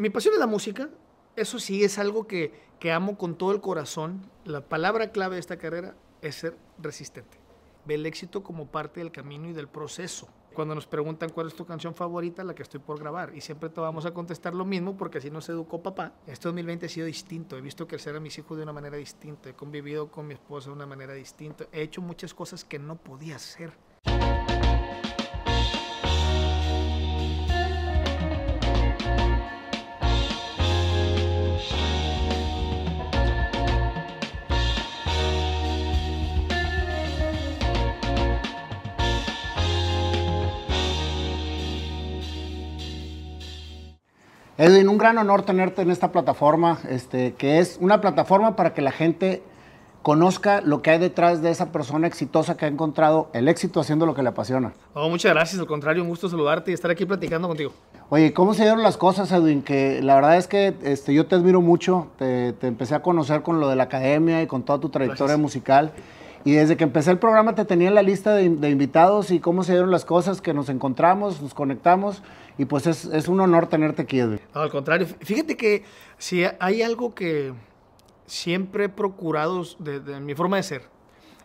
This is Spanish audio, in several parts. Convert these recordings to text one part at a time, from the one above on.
mi pasión es la música. Eso sí es algo que, que amo con todo el corazón. La palabra clave de esta carrera es ser resistente. Ve el éxito como parte del camino y del proceso. Cuando nos preguntan cuál es tu canción favorita, la que estoy por grabar, y siempre te vamos a contestar lo mismo porque así nos educó papá. Este 2020 ha sido distinto. He visto crecer a mis hijos de una manera distinta. He convivido con mi esposa de una manera distinta. He hecho muchas cosas que no podía hacer. Edwin, un gran honor tenerte en esta plataforma, este, que es una plataforma para que la gente conozca lo que hay detrás de esa persona exitosa que ha encontrado el éxito haciendo lo que le apasiona. Oh, muchas gracias, al contrario, un gusto saludarte y estar aquí platicando contigo. Oye, ¿cómo se dieron las cosas, Edwin? Que la verdad es que este, yo te admiro mucho, te, te empecé a conocer con lo de la academia y con toda tu trayectoria Gracias. musical. Y desde que empecé el programa te tenía en la lista de, de invitados y cómo se dieron las cosas, que nos encontramos, nos conectamos. Y pues es, es un honor tenerte aquí, Edwin. No, al contrario, fíjate que si hay algo que siempre he procurado de, de mi forma de ser,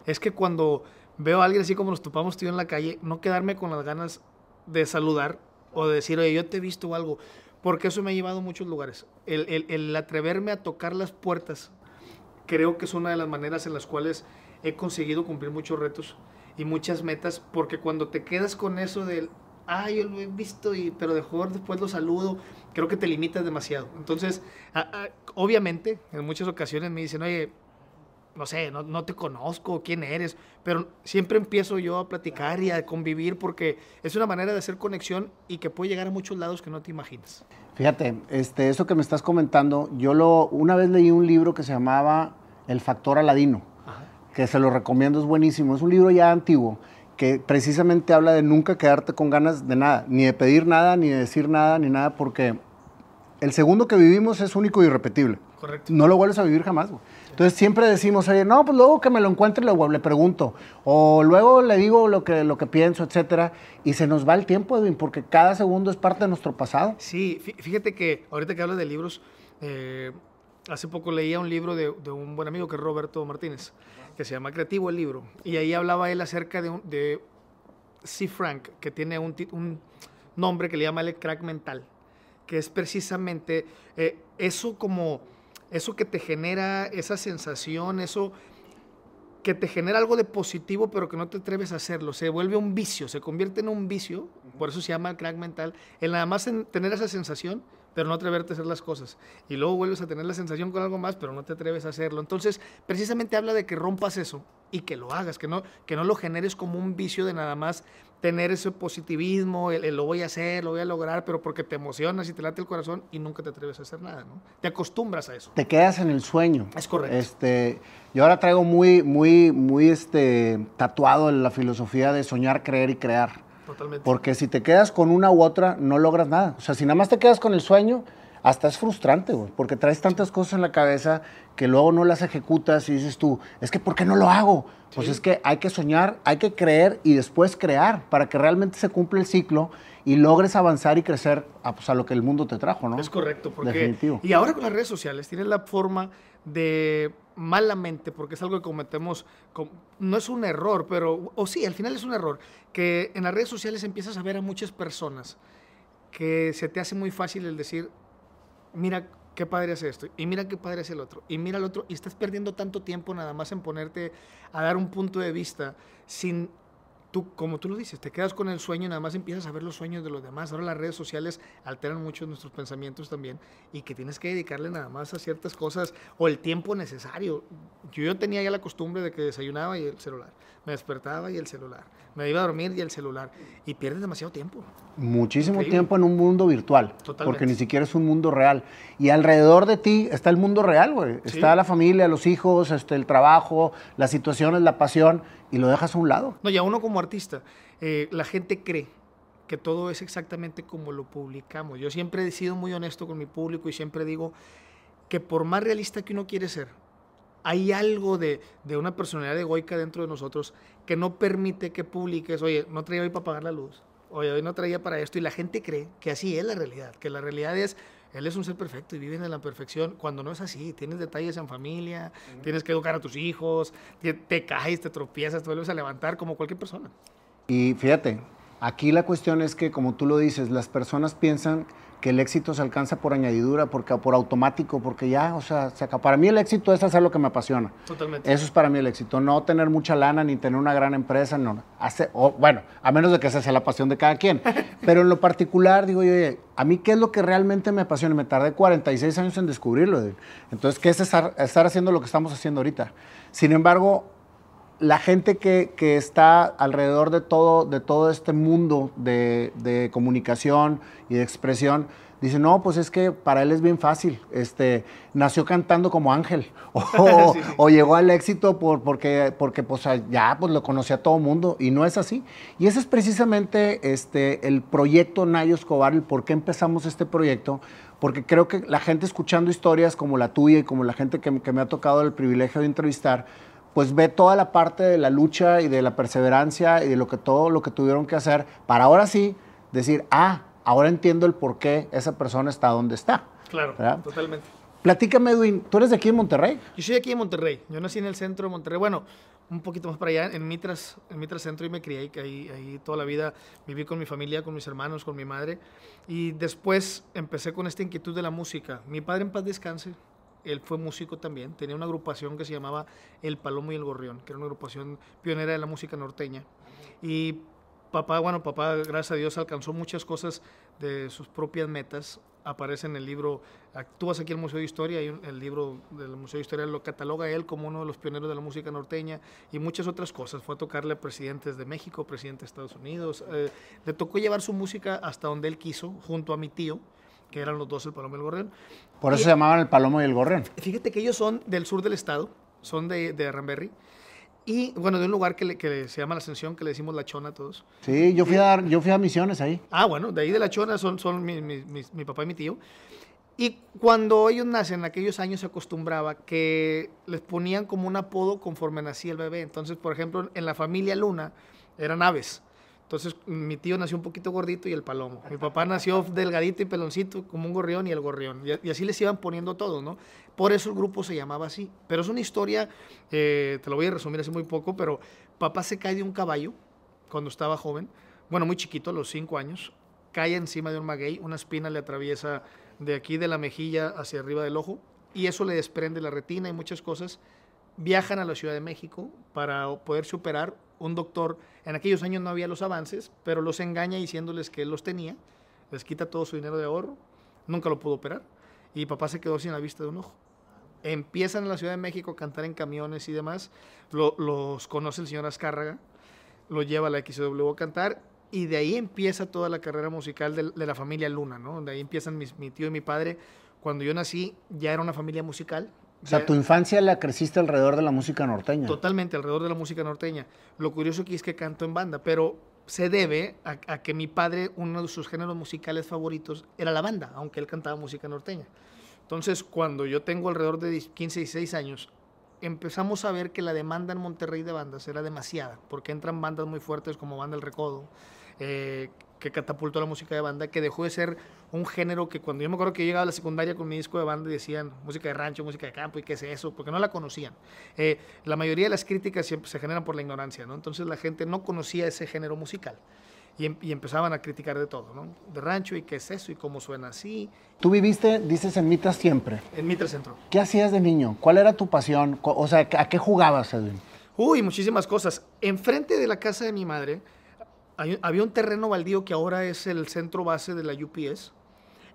es que cuando veo a alguien así como nos topamos tú en la calle, no quedarme con las ganas de saludar o de decir, oye, yo te he visto o algo, porque eso me ha llevado a muchos lugares. El, el- el atreverme a tocar las puertas, creo que es una de las maneras en las cuales he conseguido cumplir muchos retos y muchas metas, porque cuando te quedas con eso del, ah, yo lo he visto, y, pero mejor después lo saludo, creo que te limitas demasiado. Entonces, a- obviamente, en muchas ocasiones me dicen, oye, no sé, no, no te conozco, quién eres, pero siempre empiezo yo a platicar y a convivir porque es una manera de hacer conexión y que puede llegar a muchos lados que no te imaginas. Fíjate, este, eso que me estás comentando, yo lo, una vez leí un libro que se llamaba El Factor Aladino, que se lo recomiendo, es buenísimo. Es un libro ya antiguo que precisamente habla de nunca quedarte con ganas de nada, ni de pedir nada, ni de decir nada, ni nada, porque el segundo que vivimos es único y irrepetible. Correcto. No lo vuelves a vivir jamás. güey. Entonces siempre decimos, oye, no, pues luego que me lo encuentre le, le pregunto, o luego le digo lo que, lo que pienso, etcétera, y se nos va el tiempo, Edwin, porque cada segundo es parte de nuestro pasado. Sí, fí- fíjate que ahorita que hablas de libros, eh, hace poco leía un libro de, de un buen amigo que es Roberto Martínez, que se llama Creativo el libro, y ahí hablaba él acerca de, de C. Frank, que tiene un, un nombre que le llama el crack mental, que es precisamente eh, eso como, eso que te genera esa sensación, eso que te genera algo de positivo, pero que no te atreves a hacerlo. Se vuelve un vicio, se convierte en un vicio, por eso se llama el crack mental, el nada más en tener esa sensación, pero no atreverte a hacer las cosas. Y luego vuelves a tener la sensación con algo más, pero no te atreves a hacerlo. Entonces, precisamente habla de que rompas eso y que lo hagas, que no, que no lo generes como un vicio de nada más tener ese positivismo, el, el lo voy a hacer, lo voy a lograr, pero porque te emocionas y te late el corazón y nunca te atreves a hacer nada, ¿no? Te acostumbras a eso. Te quedas en el sueño. Es correcto. Este, yo ahora traigo muy, muy, muy este, tatuado en la filosofía de soñar, creer y crear. Totalmente. Porque si te quedas con una u otra, no logras nada. O sea, si nada más te quedas con el sueño, hasta es frustrante, güey. Porque traes tantas cosas en la cabeza que luego no las ejecutas y dices tú, es que ¿por qué no lo hago? Pues es que hay que soñar, hay que creer y después crear para que realmente se cumpla el ciclo y logres avanzar y crecer a, pues, a lo que el mundo te trajo, ¿no? Es correcto, porque Definitivo. y ahora con las redes sociales tienes la forma de malamente, porque es algo que cometemos, com- no es un error, pero, o sí, al final es un error, que en las redes sociales empiezas a ver a muchas personas que se te hace muy fácil el decir, mira qué padre hace esto, y mira qué padre hace el otro, y mira el otro, y estás perdiendo tanto tiempo nada más en ponerte a dar un punto de vista sin tú, como tú lo dices, te quedas con el sueño y nada más empiezas a ver los sueños de los demás. Ahora las redes sociales alteran mucho nuestros pensamientos también y que tienes que dedicarle nada más a ciertas cosas o el tiempo necesario. Yo, yo tenía ya la costumbre de que desayunaba y el celular, me despertaba y el celular, me iba a dormir y el celular y pierdes demasiado tiempo. Muchísimo Increíble. tiempo en un mundo virtual, Totalmente. porque ni siquiera es un mundo real. Y alrededor de ti está el mundo real, güey. Sí. Está la familia, los hijos, este, el trabajo, las situaciones, la pasión, y lo dejas a un lado. No, y a uno como artista, eh, la gente cree que todo es exactamente como lo publicamos. Yo siempre he sido muy honesto con mi público y siempre digo que por más realista que uno quiere ser, hay algo de, de una personalidad egoica dentro de nosotros que no permite que publiques, oye, no traía hoy para pagar la luz, oye, hoy no traía para esto, y la gente cree que así es la realidad, que la realidad es Él es un ser perfecto y vive en la perfección. Cuando no es así, tienes detalles en familia, tienes que educar a tus hijos, te, te caes, te tropiezas, te vuelves a levantar como cualquier persona. Y fíjate, aquí la cuestión es que, como tú lo dices, las personas piensan que el éxito se alcanza por añadidura, porque, por automático, porque ya, o sea, se acaba. para mí el éxito es hacer lo que me apasiona. Totalmente. Eso es para mí el éxito, no tener mucha lana ni tener una gran empresa, no. Hace, o, bueno, a menos de que esa sea la pasión de cada quien. Pero en lo particular, digo yo, oye, a mí qué es lo que realmente me apasiona. Me tardé 46 años en descubrirlo. Entonces, ¿qué es estar, estar haciendo lo que estamos haciendo ahorita? Sin embargo, la gente que, que, está alrededor de todo, de todo este mundo de, de, comunicación y de expresión, dice, no, pues es que para él es bien fácil. Este, nació cantando como ángel. O, sí. o llegó al éxito por, porque, porque pues, ya pues, lo conocía todo el mundo. Y no es así. Y ese es precisamente este, el proyecto Nayo Escobar, el por qué empezamos este proyecto. Porque creo que la gente escuchando historias como la tuya y como la gente que, que me ha tocado el privilegio de entrevistar, pues ve toda la parte de la lucha y de la perseverancia y de lo que todo lo que tuvieron que hacer para ahora sí decir, ah, ahora entiendo el por qué esa persona está donde está. Claro, ¿verdad? totalmente. Platícame, Edwin, ¿tú eres de aquí en Monterrey? Yo soy de aquí en Monterrey. Yo nací en el centro de Monterrey. Bueno, un poquito más para allá, en Mitras, en Mitras Centro, y me crié ahí, ahí toda la vida. Viví con mi familia, con mis hermanos, con mi madre. Y después empecé con esta inquietud de la música. Mi padre en paz descanse, él fue músico también, tenía una agrupación que se llamaba El Palomo y el Gorrión, que era una agrupación pionera de la música norteña. Y papá, bueno, papá, gracias a Dios, alcanzó muchas cosas de sus propias metas. Aparece en el libro, tú vas aquí al Museo de Historia, y el libro del Museo de Historia lo cataloga él como uno de los pioneros de la música norteña y muchas otras cosas. Fue a tocarle a presidentes de México, presidentes de Estados Unidos. Eh, le tocó llevar su música hasta donde él quiso, junto a mi tío, que eran los dos, el Palomo y el Gorrión. Por eso y, se llamaban el Palomo y el Gorrión. Fíjate que ellos son del sur del estado, son de, de Ramberry. Y bueno, de un lugar que, le, que, se llama La Ascensión, que le decimos La Chona a todos. Sí, yo fui, a, dar, yo fui a misiones ahí. Ah, bueno, de ahí de La Chona son, son mi, mi, mi, mi papá y mi tío. Y cuando ellos nacen, en aquellos años se acostumbraba que les ponían como un apodo conforme nacía el bebé. Entonces, por ejemplo, en la familia Luna eran aves. Entonces, mi tío nació un poquito gordito y el palomo. Mi papá nació delgadito y peloncito, como un gorrión y el gorrión. Y, así les iban poniendo todo, ¿no? Por eso el grupo se llamaba así. Pero es una historia, eh, te lo voy a resumir hace muy poco, pero papá se cae de un caballo cuando estaba joven, bueno, muy chiquito, a los cinco años, cae encima de un maguey, una espina le atraviesa de aquí de la mejilla hacia arriba del ojo, y eso le desprende la retina y muchas cosas. Viajan a la Ciudad de México para poder superar un doctor, en aquellos años no había los avances, pero los engaña diciéndoles que él los tenía, les quita todo su dinero de ahorro, nunca lo pudo operar, y papá se quedó sin la vista de un ojo. Empiezan en la Ciudad de México a cantar en camiones y demás, lo, los conoce el señor Azcárraga, lo lleva a la XW a cantar, y de ahí empieza toda la carrera musical de, la familia Luna, ¿no? De ahí empiezan mi tío y mi padre. Cuando yo nací ya era una familia musical, o sea, tu infancia la creciste alrededor de la música norteña. Totalmente, alrededor de la música norteña. Lo curioso aquí es que canto en banda, pero se debe a, a, que mi padre, uno de sus géneros musicales favoritos era la banda, aunque él cantaba música norteña. Entonces, cuando yo tengo alrededor de 15, 16 años, empezamos a ver que la demanda en Monterrey de bandas era demasiada, porque entran bandas muy fuertes como Banda El Recodo, eh, que catapultó la música de banda, que dejó de ser un género que cuando yo me acuerdo que llegaba a la secundaria con mi disco de banda decían música de rancho, música de campo y qué es eso, porque no la conocían. Eh, la mayoría de las críticas siempre se generan por la ignorancia, ¿no? Entonces la gente no conocía ese género musical. Y, y, empezaban a criticar de todo, ¿no? De rancho y qué es eso y cómo suena así. Tú viviste, dices, en Mitras siempre. En Mitras Centro. ¿Qué hacías de niño? ¿Cuál era tu pasión? O sea, ¿a qué jugabas, Edwin? Uy, muchísimas cosas. Enfrente de la casa de mi madre hay, había un terreno baldío que ahora es el centro base de la UPS.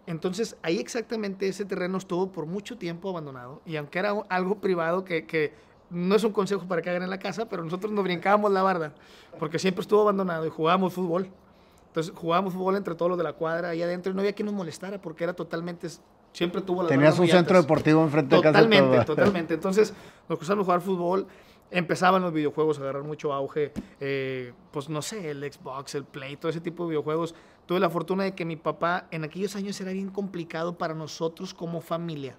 Entonces, ahí exactamente ese terreno estuvo por mucho tiempo abandonado. Y aunque era algo privado que, que no es un consejo para que hagan en la casa, pero nosotros nos brincábamos la barda, porque siempre estuvo abandonado y jugábamos fútbol. Entonces jugábamos fútbol entre todos los de la cuadra ahí adentro y no había quien nos molestara porque era totalmente, siempre tuvo las Tenías un centro deportivo enfrente de casa. Totalmente, totalmente. Entonces nos gustaba jugar fútbol, empezaban los videojuegos a agarrar mucho auge, eh, pues no sé, el Xbox, el Play, todo ese tipo de videojuegos. Tuve la fortuna de que mi papá en aquellos años era bien complicado para nosotros como familia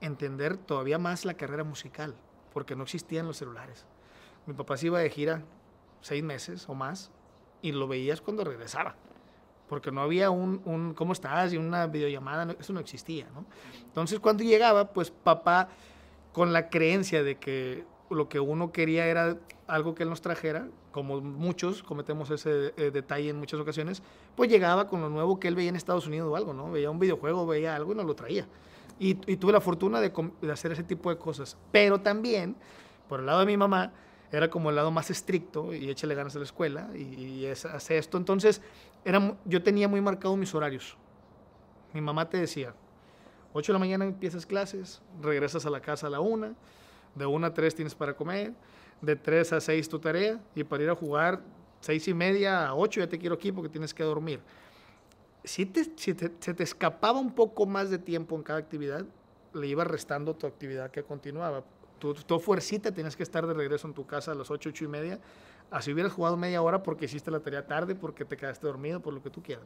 entender todavía más la carrera musical porque no existían los celulares. Mi papá se iba de gira seis meses o más y lo veías cuando regresaba. porque no había un, un ¿cómo estás? y una videollamada, eso no existía, ¿no? Entonces cuando llegaba, pues papá, con la creencia de que lo que uno quería era algo que él nos trajera, como muchos cometemos ese eh, detalle en muchas ocasiones, pues llegaba con lo nuevo que él veía en Estados Unidos o algo, ¿no? Veía un videojuego, veía algo y nos lo traía. Y, tuve la fortuna de, hacer ese tipo de cosas. Pero también, por el lado de mi mamá, era como el lado más estricto y échale ganas a la escuela y, hace esto. Entonces, era, yo tenía muy marcados mis horarios. Mi mamá te decía, 8 de la mañana empiezas clases, regresas a la casa a la 1, de 1 a 3 tienes para comer, de 3 a 6 tu tarea y para ir a jugar 6 y media a 8 ya te quiero aquí porque tienes que dormir. Si, te, si se te escapaba un poco más de tiempo en cada actividad, le iba restando tu actividad que continuaba. Tu, tu fuercita tienes que estar de regreso en tu casa a las 8, 8 y media. Así hubieras jugado media hora porque hiciste la tarea tarde, porque te quedaste dormido, por lo que tú quieras.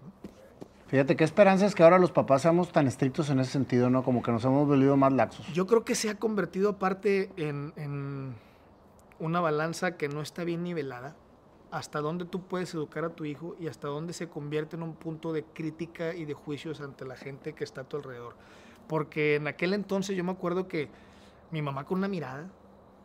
Fíjate qué esperanza es que ahora los papás seamos tan estrictos en ese sentido, ¿no? Como que nos hemos volvido más laxos. Yo creo que se ha convertido aparte en, en una balanza que no está bien nivelada hasta dónde tú puedes educar a tu hijo y hasta dónde se convierte en un punto de crítica y de juicios ante la gente que está a tu alrededor. Porque en aquel entonces yo me acuerdo que mi mamá con una mirada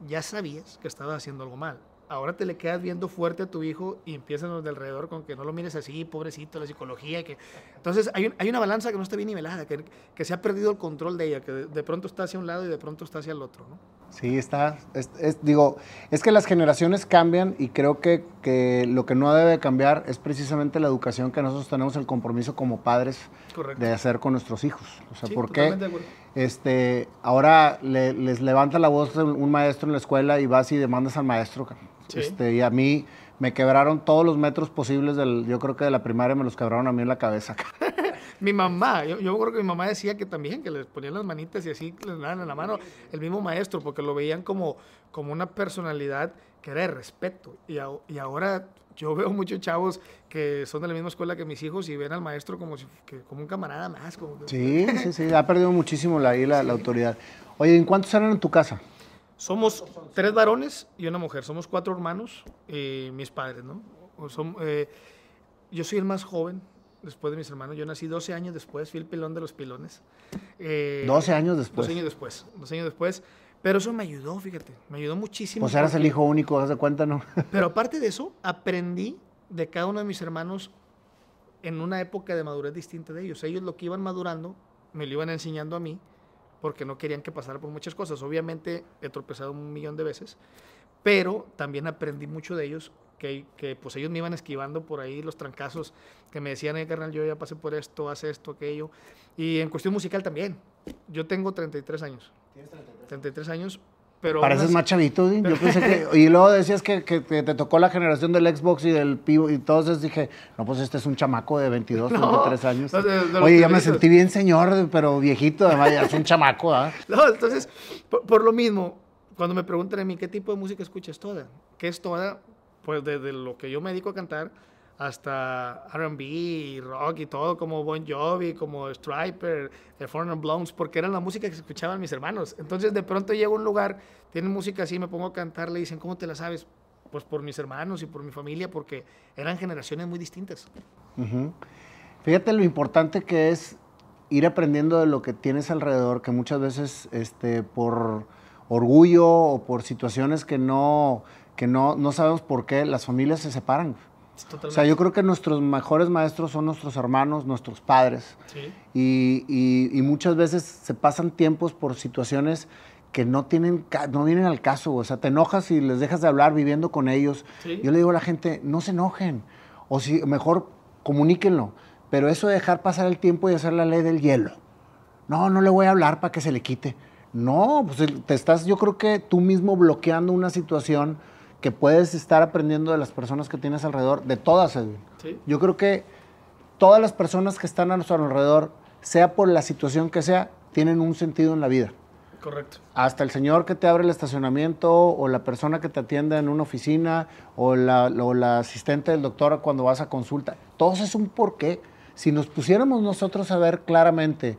ya sabías que estaba haciendo algo mal. Ahora te le quedas viendo fuerte a tu hijo y empiezan los de alrededor con que no lo mires así, pobrecito, la psicología. Que... Entonces hay, hay una balanza que no está bien nivelada, que, que, se ha perdido el control de ella, que de, de pronto está hacia un lado y de pronto está hacia el otro. ¿no? Sí, está. Es, digo, es que las generaciones cambian y creo que, que, lo que no debe cambiar es precisamente la educación que nosotros tenemos el compromiso como padres de hacer con nuestros hijos. O sea, ¿por qué este, ahora les levanta la voz un maestro en la escuela y vas y demandas al maestro? Este, y a mí me quebraron todos los metros posibles del, yo creo que de la primaria me los quebraron a mí en la cabeza. mi mamá, yo, yo creo que mi mamá decía que también, que les ponían las manitas y así les daban en la mano el mismo maestro, porque lo veían como, como una personalidad que era de respeto. Y, y ahora yo veo muchos chavos que son de la misma escuela que mis hijos y ven al maestro como, si, que, como un camarada más. Como Sí, sí, sí, ha perdido muchísimo la, la, la autoridad. Oye, ¿en cuántos eran en tu casa? Somos tres varones y una mujer. Somos cuatro hermanos y mis padres, ¿no? Son, eh, yo soy el más joven después de mis hermanos. Yo nací 12 años después, fui el pilón de los pilones. Eh, 12 años después. 12 años después, 12 años después. Pero eso me ayudó, fíjate, me ayudó muchísimo. Pues eras el hijo único, haz de cuenta, ¿no? pero aparte de eso, aprendí de cada uno de mis hermanos en una época de madurez distinta de ellos. Ellos lo que iban madurando, me lo iban enseñando a mí, porque no querían que pasara por muchas cosas. Obviamente he tropezado un millón de veces, pero también aprendí mucho de ellos que, que, pues ellos me iban esquivando por ahí los trancazos que me decían, eh, carnal, yo ya pasé por esto, hace esto, aquello. Y en cuestión musical también. Yo tengo 33 años. ¿Tienes 33? 33 años, pero... Pareces más chavito, ¿sí? yo pensé que... Y luego decías que, que, te tocó la generación del Xbox y del Pivo, y entonces dije, no, pues este es un chamaco de 22, no, 23 años. No, de, de Oye, ya me sentí bien señor, pero viejito, además ya es un chamaco, ¿ah? No, entonces, por, por, lo mismo, cuando me preguntan a mí, ¿qué tipo de música escuchas toda? ¿Qué es toda? pues desde lo que yo me dedico a cantar hasta R&B, rock y todo, como Bon Jovi, como Striper, The Foreigner Blondes, porque eran la música que escuchaban mis hermanos. Entonces de pronto llego a un lugar, tienen música así, me pongo a cantar, le dicen, ¿cómo te la sabes? Pues por mis hermanos y por mi familia, porque eran generaciones muy distintas. Fíjate lo importante que es ir aprendiendo de lo que tienes alrededor, que muchas veces este, por orgullo o por situaciones que no que no, no sabemos por qué las familias se separan. Totalmente. O sea, yo creo que nuestros mejores maestros son nuestros hermanos, nuestros padres. Sí. Y, y, y, muchas veces se pasan tiempos por situaciones que no, tienen, no vienen al caso. O sea, te enojas y les dejas de hablar viviendo con ellos. Sí. Yo le digo a la gente, no se enojen. O si mejor comuníquenlo. Pero eso de dejar pasar el tiempo y hacer la ley del hielo. No, no le voy a hablar para que se le quite. No, pues te estás, yo creo que tú mismo bloqueando una situación que puedes estar aprendiendo de las personas que tienes alrededor, de todas, Edwin. ¿Sí? Yo creo que todas las personas que están a nuestro alrededor, sea por la situación que sea, tienen un sentido en la vida. Correcto. Hasta el señor que te abre el estacionamiento, o la persona que te atiende en una oficina, o la, o la asistente del doctor cuando vas a consulta. Todo es un porqué. Si nos pusiéramos nosotros a ver claramente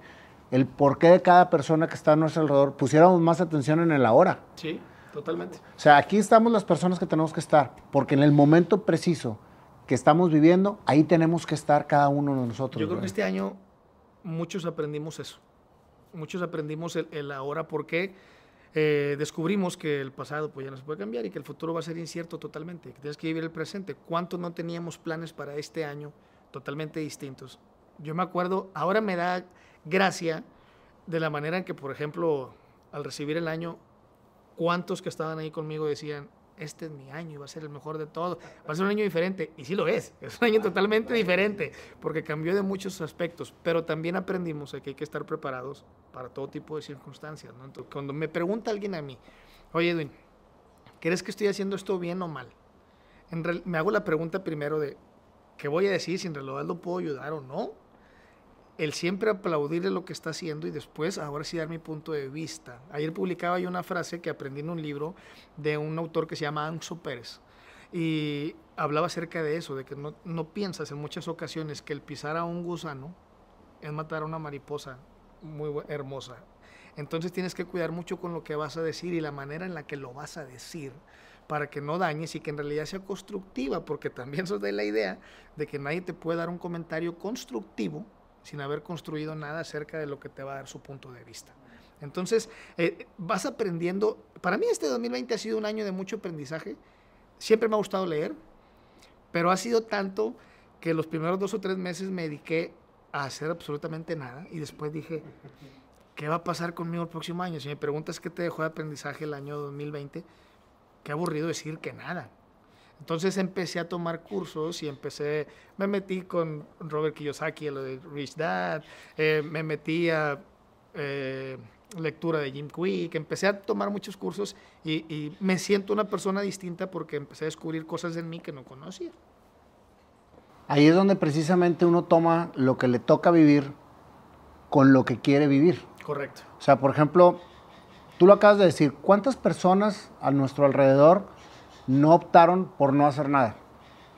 el porqué de cada persona que está a nuestro alrededor, pusiéramos más atención en el ahora. Sí. Totalmente. O sea, aquí estamos las personas que tenemos que estar, porque en el momento preciso que estamos viviendo, ahí tenemos que estar cada uno de nosotros. Yo creo que este año muchos aprendimos eso. Muchos aprendimos el, ahora porque eh, descubrimos que el pasado pues ya no se puede cambiar y que el futuro va a ser incierto totalmente, que tienes que vivir el presente. ¿Cuánto no teníamos planes para este año totalmente distintos? Yo me acuerdo, ahora me da gracia de la manera en que, por ejemplo, al recibir el año, cuántos que estaban ahí conmigo decían, este es mi año y va a ser el mejor de todos, va a ser un año diferente, y sí lo es, es un año totalmente diferente, porque cambió de muchos aspectos, pero también aprendimos que hay que estar preparados para todo tipo de circunstancias. cuando me pregunta alguien a mí, oye Edwin, ¿crees que estoy haciendo esto bien o mal? me hago la pregunta primero de, ¿qué voy a decir si en realidad lo puedo ayudar o no? El siempre aplaudirle lo que está haciendo y después ahora sí dar mi punto de vista. Ayer publicaba yo una frase que aprendí en un libro de un autor que se llama Anso Pérez y hablaba acerca de eso, de que no, no piensas en muchas ocasiones que el pisar a un gusano es matar a una mariposa muy hermosa. Entonces tienes que cuidar mucho con lo que vas a decir y la manera en la que lo vas a decir para que no dañes y que en realidad sea constructiva, porque también sos de la idea de que nadie te puede dar un comentario constructivo sin haber construido nada acerca de lo que te va a dar su punto de vista. Entonces, eh, vas aprendiendo. Para mí este 2020 ha sido un año de mucho aprendizaje. Siempre me ha gustado leer, pero ha sido tanto que los primeros dos o tres meses me dediqué a hacer absolutamente nada y después dije, ¿qué va a pasar conmigo el próximo año? Si me preguntas qué te dejó de aprendizaje el año 2020, qué aburrido decir que nada. Entonces empecé a tomar cursos y empecé, me metí con Robert Kiyosaki, lo de Rich Dad, eh, me metí a eh, lectura de Jim Quick, empecé a tomar muchos cursos y, me siento una persona distinta porque empecé a descubrir cosas en mí que no conocía. Ahí es donde precisamente uno toma lo que le toca vivir con lo que quiere vivir. Correcto. O sea, por ejemplo, tú lo acabas de decir, ¿cuántas personas a nuestro alrededor no optaron por no hacer nada.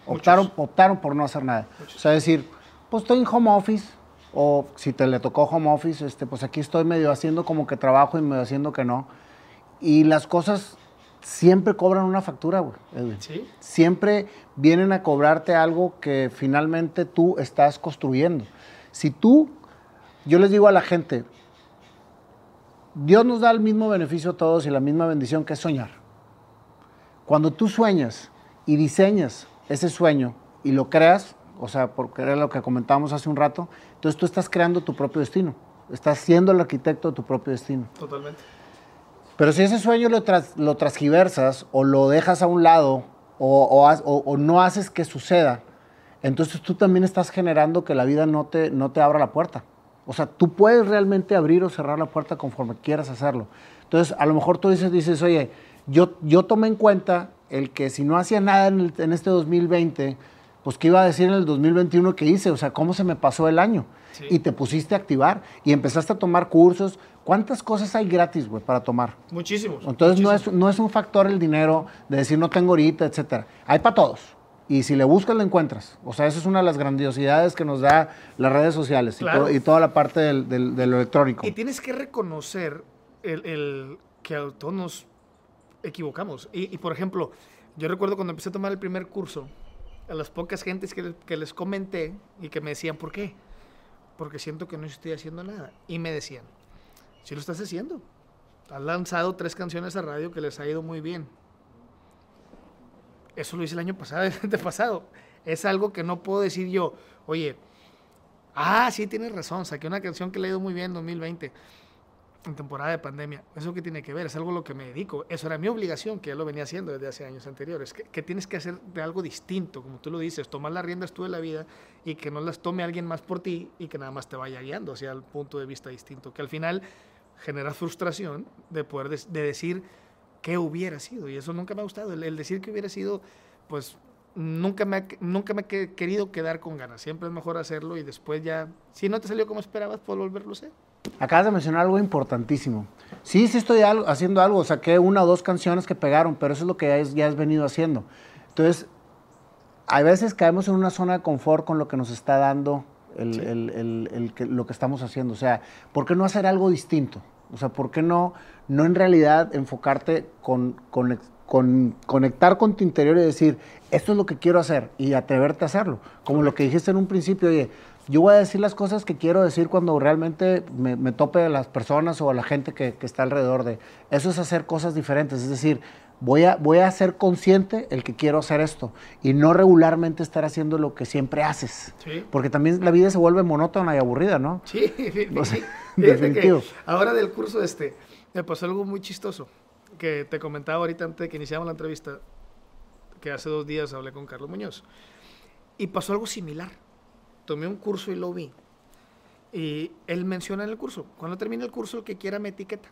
Optaron, optaron por no hacer nada. O sea, decir, pues estoy en home office, o si te le tocó home office, este, pues aquí estoy medio haciendo como que trabajo y medio haciendo que no. Y las cosas siempre cobran una factura, güey. ¿Sí? Siempre vienen a cobrarte algo que finalmente tú estás construyendo. Si tú, yo les digo a la gente, Dios nos da el mismo beneficio a todos y la misma bendición que es soñar. Cuando tú sueñas y diseñas ese sueño y lo creas, o sea, porque era lo que comentábamos hace un rato, entonces tú estás creando tu propio destino. Estás siendo el arquitecto de tu propio destino. Totalmente. Pero si ese sueño lo, lo transgiversas o lo dejas a un lado o, o, no haces que suceda, entonces tú también estás generando que la vida no te, no te abra la puerta. O sea, tú puedes realmente abrir o cerrar la puerta conforme quieras hacerlo. Entonces, a lo mejor tú dices, dices, oye, yo, yo tomé en cuenta el que si no hacía nada en, este 2020, pues qué iba a decir en el 2021 que hice, o sea, cómo se me pasó el año. Y te pusiste a activar y empezaste a tomar cursos. ¿Cuántas cosas hay gratis, güey, para tomar? Muchísimos. Entonces No, es, no es un factor el dinero de decir no tengo ahorita, etcétera. Hay para todos. Y si le buscas, lo encuentras. O sea, esa es una de las grandiosidades que nos da las redes sociales y, toda la parte del, del, electrónico. Y tienes que reconocer el, el que a todos nos equivocamos. Y, por ejemplo, yo recuerdo cuando empecé a tomar el primer curso, a las pocas gentes que, les comenté y que me decían, ¿por qué? Porque siento que no estoy haciendo nada. Y me decían, si lo estás haciendo. Has lanzado tres canciones a radio que les ha ido muy bien. Eso lo hice el año pasado, el pasado. Es algo que no puedo decir yo, oye, ah, sí, tienes razón, saqué una canción que le ha ido muy bien en 2020 en temporada de pandemia. ¿Eso qué tiene que ver? Es algo a lo que me dedico. Eso era mi obligación, que ya lo venía haciendo desde hace años anteriores. Que, tienes que hacer de algo distinto, como tú lo dices, tomar las riendas tú de la vida y que no las tome alguien más por ti y que nada más te vaya guiando hacia el punto de vista distinto. Que al final genera frustración de poder de decir qué hubiera sido. Y eso nunca me ha gustado. El, decir que hubiera sido, pues nunca me, nunca me he querido quedar con ganas. Siempre es mejor hacerlo y después ya, si no te salió como esperabas, puedes volverlo a hacer. Acabas de mencionar algo importantísimo. Sí, sí estoy haciendo algo. Saqué una o dos canciones que pegaron, pero eso es lo que ya, has venido haciendo. Entonces, hay veces caemos en una zona de confort con lo que nos está dando lo que estamos haciendo. O sea, ¿por qué no hacer algo distinto? O sea, ¿por qué no, no en realidad enfocarte con, con conectar con tu interior y decir, esto es lo que quiero hacer y atreverte a hacerlo. Como lo que dijiste en un principio, oye, yo voy a decir las cosas que quiero decir cuando realmente me, tope a las personas o a la gente que, que, está alrededor de. Eso es hacer cosas diferentes, es decir, voy a, voy a ser consciente el que quiero hacer esto y no regularmente estar haciendo lo que siempre haces. Porque también la vida se vuelve monótona y aburrida, ¿no? Sí, sí. definitivo. ahora del curso este, me pasó algo muy chistoso que te comentaba ahorita antes de que iniciamos la entrevista, que hace dos días hablé con Carlos Muñoz. Y pasó algo similar. Tomé un curso y lo vi. Y él menciona en el curso, cuando termine el curso, el que quiera me etiqueta.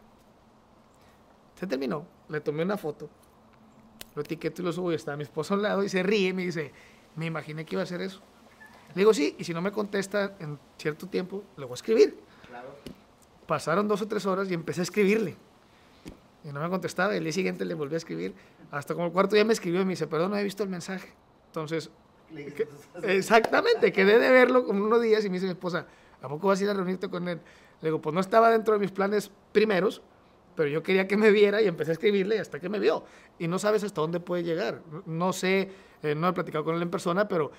Se terminó, le tomé una foto, lo etiqueto y lo subo y está mi esposo al lado y se ríe y me dice, me imaginé que iba a hacer eso. Le digo, sí, y si no me contesta en cierto tiempo, le voy a escribir. Pasaron dos o tres horas y empecé a escribirle. Y no me contestaba. El día siguiente le volví a escribir. Hasta como el cuarto día me escribió y me dice, perdón, no he visto el mensaje. Entonces, exactamente, quedé de verlo como unos días y me dice mi esposa, ¿a poco vas a ir a reunirte con él? Le digo, pues no estaba dentro de mis planes primeros, pero yo quería que me viera y empecé a escribirle hasta que me vio. Y no sabes hasta dónde puede llegar. No sé, eh, no he platicado con él en persona, pero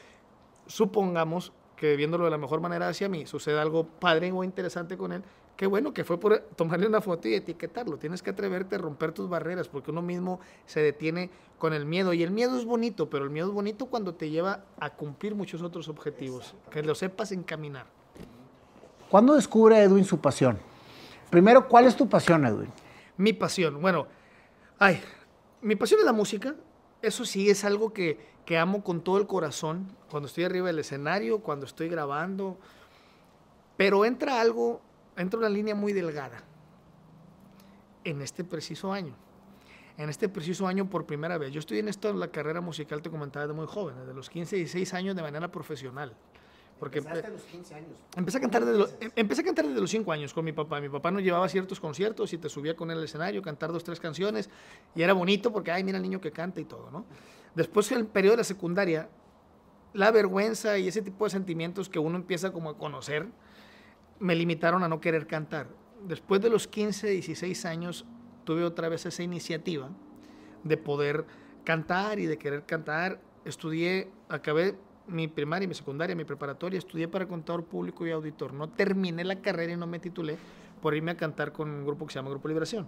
supongamos que viéndolo de la mejor manera hacia mí, sucede algo padre o interesante con él, qué bueno que fue por tomarle una foto y etiquetarlo. Tienes que atreverte a romper tus barreras porque uno mismo se detiene con el miedo. Y el miedo es bonito, pero el miedo es bonito cuando te lleva a cumplir muchos otros objetivos, que lo sepas encaminar. ¿Cuándo descubre Edwin su pasión? Primero, ¿cuál es tu pasión, Edwin? Mi pasión, bueno, ay, mi pasión es la música. Eso sí es algo que, que amo con todo el corazón cuando estoy arriba del escenario, cuando estoy grabando. Pero entra algo entra una línea muy delgada en este preciso año. En este preciso año por primera vez. Yo estoy en esto en la carrera musical, te comentaba, de muy joven, desde los 15, 16 años de manera profesional. Porque Empezaste a los 15 años. Empecé a, cantar desde los, em, empecé a cantar desde los 5 años con mi papá. Mi papá nos llevaba a ciertos conciertos y te subía con él al escenario, cantar dos, tres canciones. Y era bonito porque, ay, mira el niño que canta y todo, ¿no? Después, en el periodo de la secundaria, la vergüenza y ese tipo de sentimientos que uno empieza como a conocer, me limitaron a no querer cantar. Después de los 15, 16 años, tuve otra vez esa iniciativa de poder cantar y de querer cantar. Estudié, acabé mi primaria, mi secundaria, mi preparatoria, estudié para contador público y auditor. No terminé la carrera y no me titulé por irme a cantar con un grupo que se llama Grupo Liberación.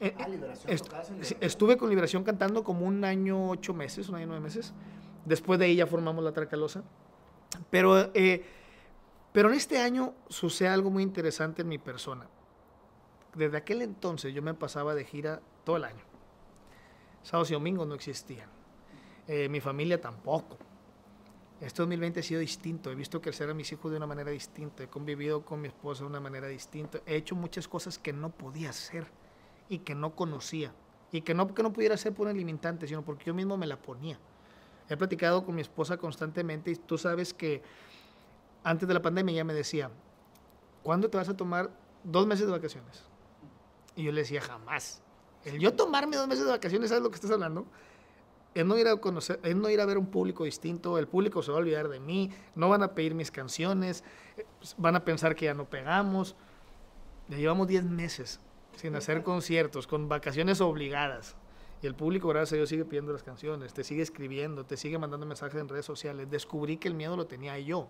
Eh, ah, Liberación, estuve con Liberación cantando como un año, ocho meses, un año, nueve meses. Después de ahí ya formamos la Tracalosa. Pero eh, pero en este año sucede algo muy interesante en mi persona. Desde aquel entonces yo me pasaba de gira todo el año. Sábados y domingos no existían. Eh, mi familia tampoco. Este 2020 ha sido distinto. He visto crecer a mis hijos de una manera distinta. He convivido con mi esposa de una manera distinta. He hecho muchas cosas que no podía hacer y que no conocía. Y que no que no pudiera hacer por un limitante, sino porque yo mismo me la ponía. He platicado con mi esposa constantemente y tú sabes que antes de la pandemia ella me decía, ¿cuándo te vas a tomar dos meses de vacaciones? Y yo le decía, jamás. El yo tomarme dos meses de vacaciones, ¿sabes lo que estás hablando? Es no ir a conocer, es no ir a ver un público distinto, el público se va a olvidar de mí, no van a pedir mis canciones, van a pensar que ya no pegamos. Ya llevamos diez meses sin hacer conciertos, con vacaciones obligadas. Y el público, gracias a Dios, sigue pidiendo las canciones, te sigue escribiendo, te sigue mandando mensajes en redes sociales. Descubrí que el miedo lo tenía yo.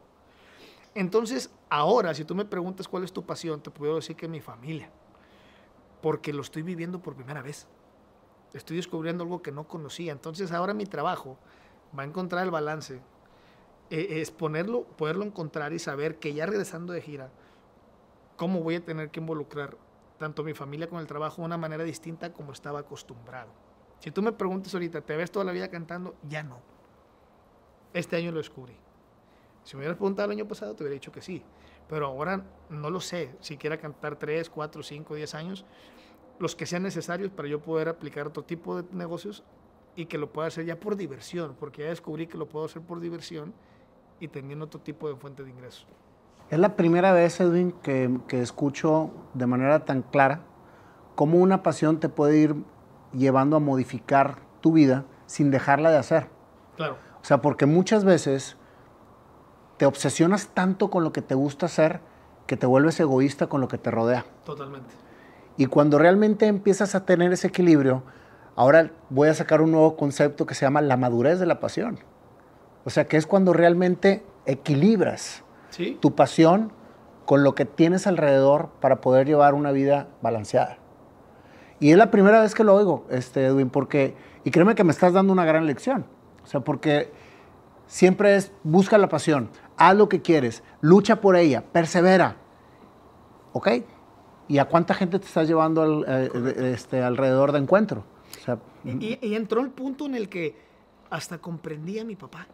Entonces, ahora, si tú me preguntas cuál es tu pasión, te puedo decir que mi familia, porque lo estoy viviendo por primera vez. Estoy descubriendo algo que no conocía. Entonces, ahora mi trabajo va a encontrar el balance, e, es ponerlo, poderlo encontrar y saber que ya regresando de gira, cómo voy a tener que involucrar tanto mi familia con el trabajo de una manera distinta como estaba acostumbrado. Si tú me preguntas ahorita, ¿te ves toda la vida cantando? Ya no. Este año lo descubrí. Si me hubieras preguntado el año pasado, te hubiera dicho que sí. Pero ahora no lo sé. Si quiera cantar 3, 4, 5, 10 años, los que sean necesarios para yo poder aplicar otro tipo de negocios y que lo pueda hacer ya por diversión, porque ya descubrí que lo puedo hacer por diversión y teniendo otro tipo de fuente de ingresos. Es la primera vez, Edwin, que, que escucho de manera tan clara cómo una pasión te puede ir llevando a modificar tu vida sin dejarla de hacer. Claro. O sea, porque muchas veces te obsesionas tanto con lo que te gusta hacer que te vuelves egoísta con lo que te rodea. Totalmente. Y cuando realmente empiezas a tener ese equilibrio, Ahora voy a sacar un nuevo concepto que se llama la madurez de la pasión. O sea, que es cuando realmente equilibras tu pasión con lo que tienes alrededor para poder llevar una vida balanceada. Y es la primera vez que lo oigo, este, Edwin, porque, y créeme que me estás dando una gran lección. O sea, porque siempre es, busca la pasión, haz lo que quieres, lucha por ella, persevera. ¿Ok? ¿Y a cuánta gente te estás llevando eh, este, alrededor de encuentro? y, y, entró el punto en el que hasta comprendí a mi papá.